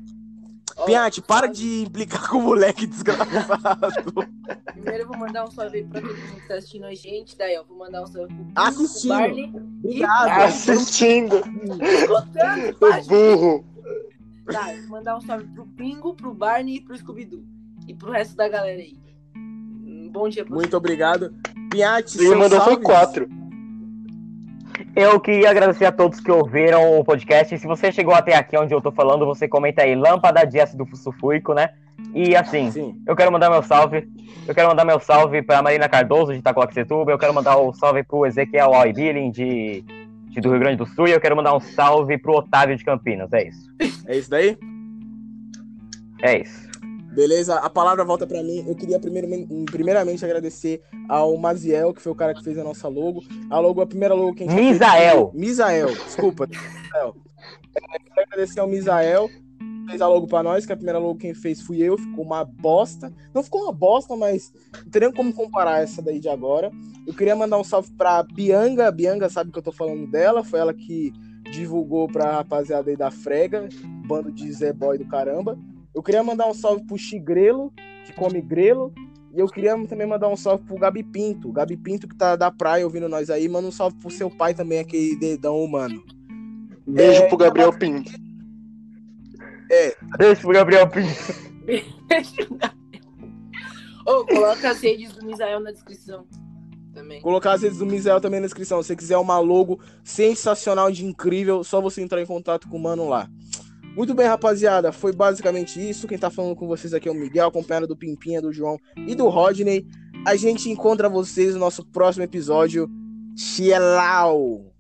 Piante, para de implicar com o moleque desgraçado. Primeiro eu vou mandar um salve aí pra todo mundo que tá assistindo a gente. Daí, ó, vou mandar um salve pro Pingo, Assistindo. pro Barney. Obrigado. Assistindo, Escutando, o pode. burro. Tá, vou mandar um salve pro Pingo, pro Barney e pro Scooby-Doo. E pro resto da galera aí. Um Bom dia pra Muito obrigado. Piante, Ele mandou foi salves? quatro. Eu queria agradecer a todos que ouviram o podcast. E se você chegou até aqui onde eu tô falando, você comenta aí lâmpada de ácido sulfúrico, né? E assim, Sim. eu quero mandar meu salve. Eu quero mandar meu salve pra Marina Cardoso de Itacoaxetuba. Eu quero mandar o salve pro Ezequiel Albilling de, de do Rio Grande do Sul. E eu quero mandar um salve pro Otávio de Campinas. É isso. É isso daí? É isso. Beleza, a palavra volta pra mim. Eu queria primeiramente, primeiramente agradecer ao Maziel, que foi o cara que fez a nossa logo. A logo, a primeira logo que a gente fez Misael. foi- Misael, desculpa. Misael. Eu quero agradecer ao Misael, que fez a logo pra nós, que a primeira logo quem fez fui eu, ficou uma bosta. Não ficou uma bosta, mas não tem nem como comparar essa daí de agora. Eu queria mandar um salve pra Bianga. A Bianga sabe que eu tô falando dela, foi ela que divulgou pra rapaziada aí da Frega, bando de Zé Boy do caramba. Eu queria mandar um salve pro Chigrelo, que come grelo. E eu queria também mandar um salve pro Gabi Pinto. O Gabi Pinto que tá da praia ouvindo nós aí. Manda um salve pro seu pai também, aquele dedão humano. Beijo É, pro Gabriel Pinto. Beijo pro Gabriel Pinto. Ô, coloca as redes do Misael na descrição também. Colocar as redes do Misael também na descrição. Se você quiser uma logo sensacional de incrível, só você entrar em contato com o mano lá. Muito bem, rapaziada. Foi basicamente isso. Quem tá falando com vocês aqui é o Miguel, acompanhado do Pimpinha, do João e do Rodney. A gente encontra vocês no nosso próximo episódio. Tchau!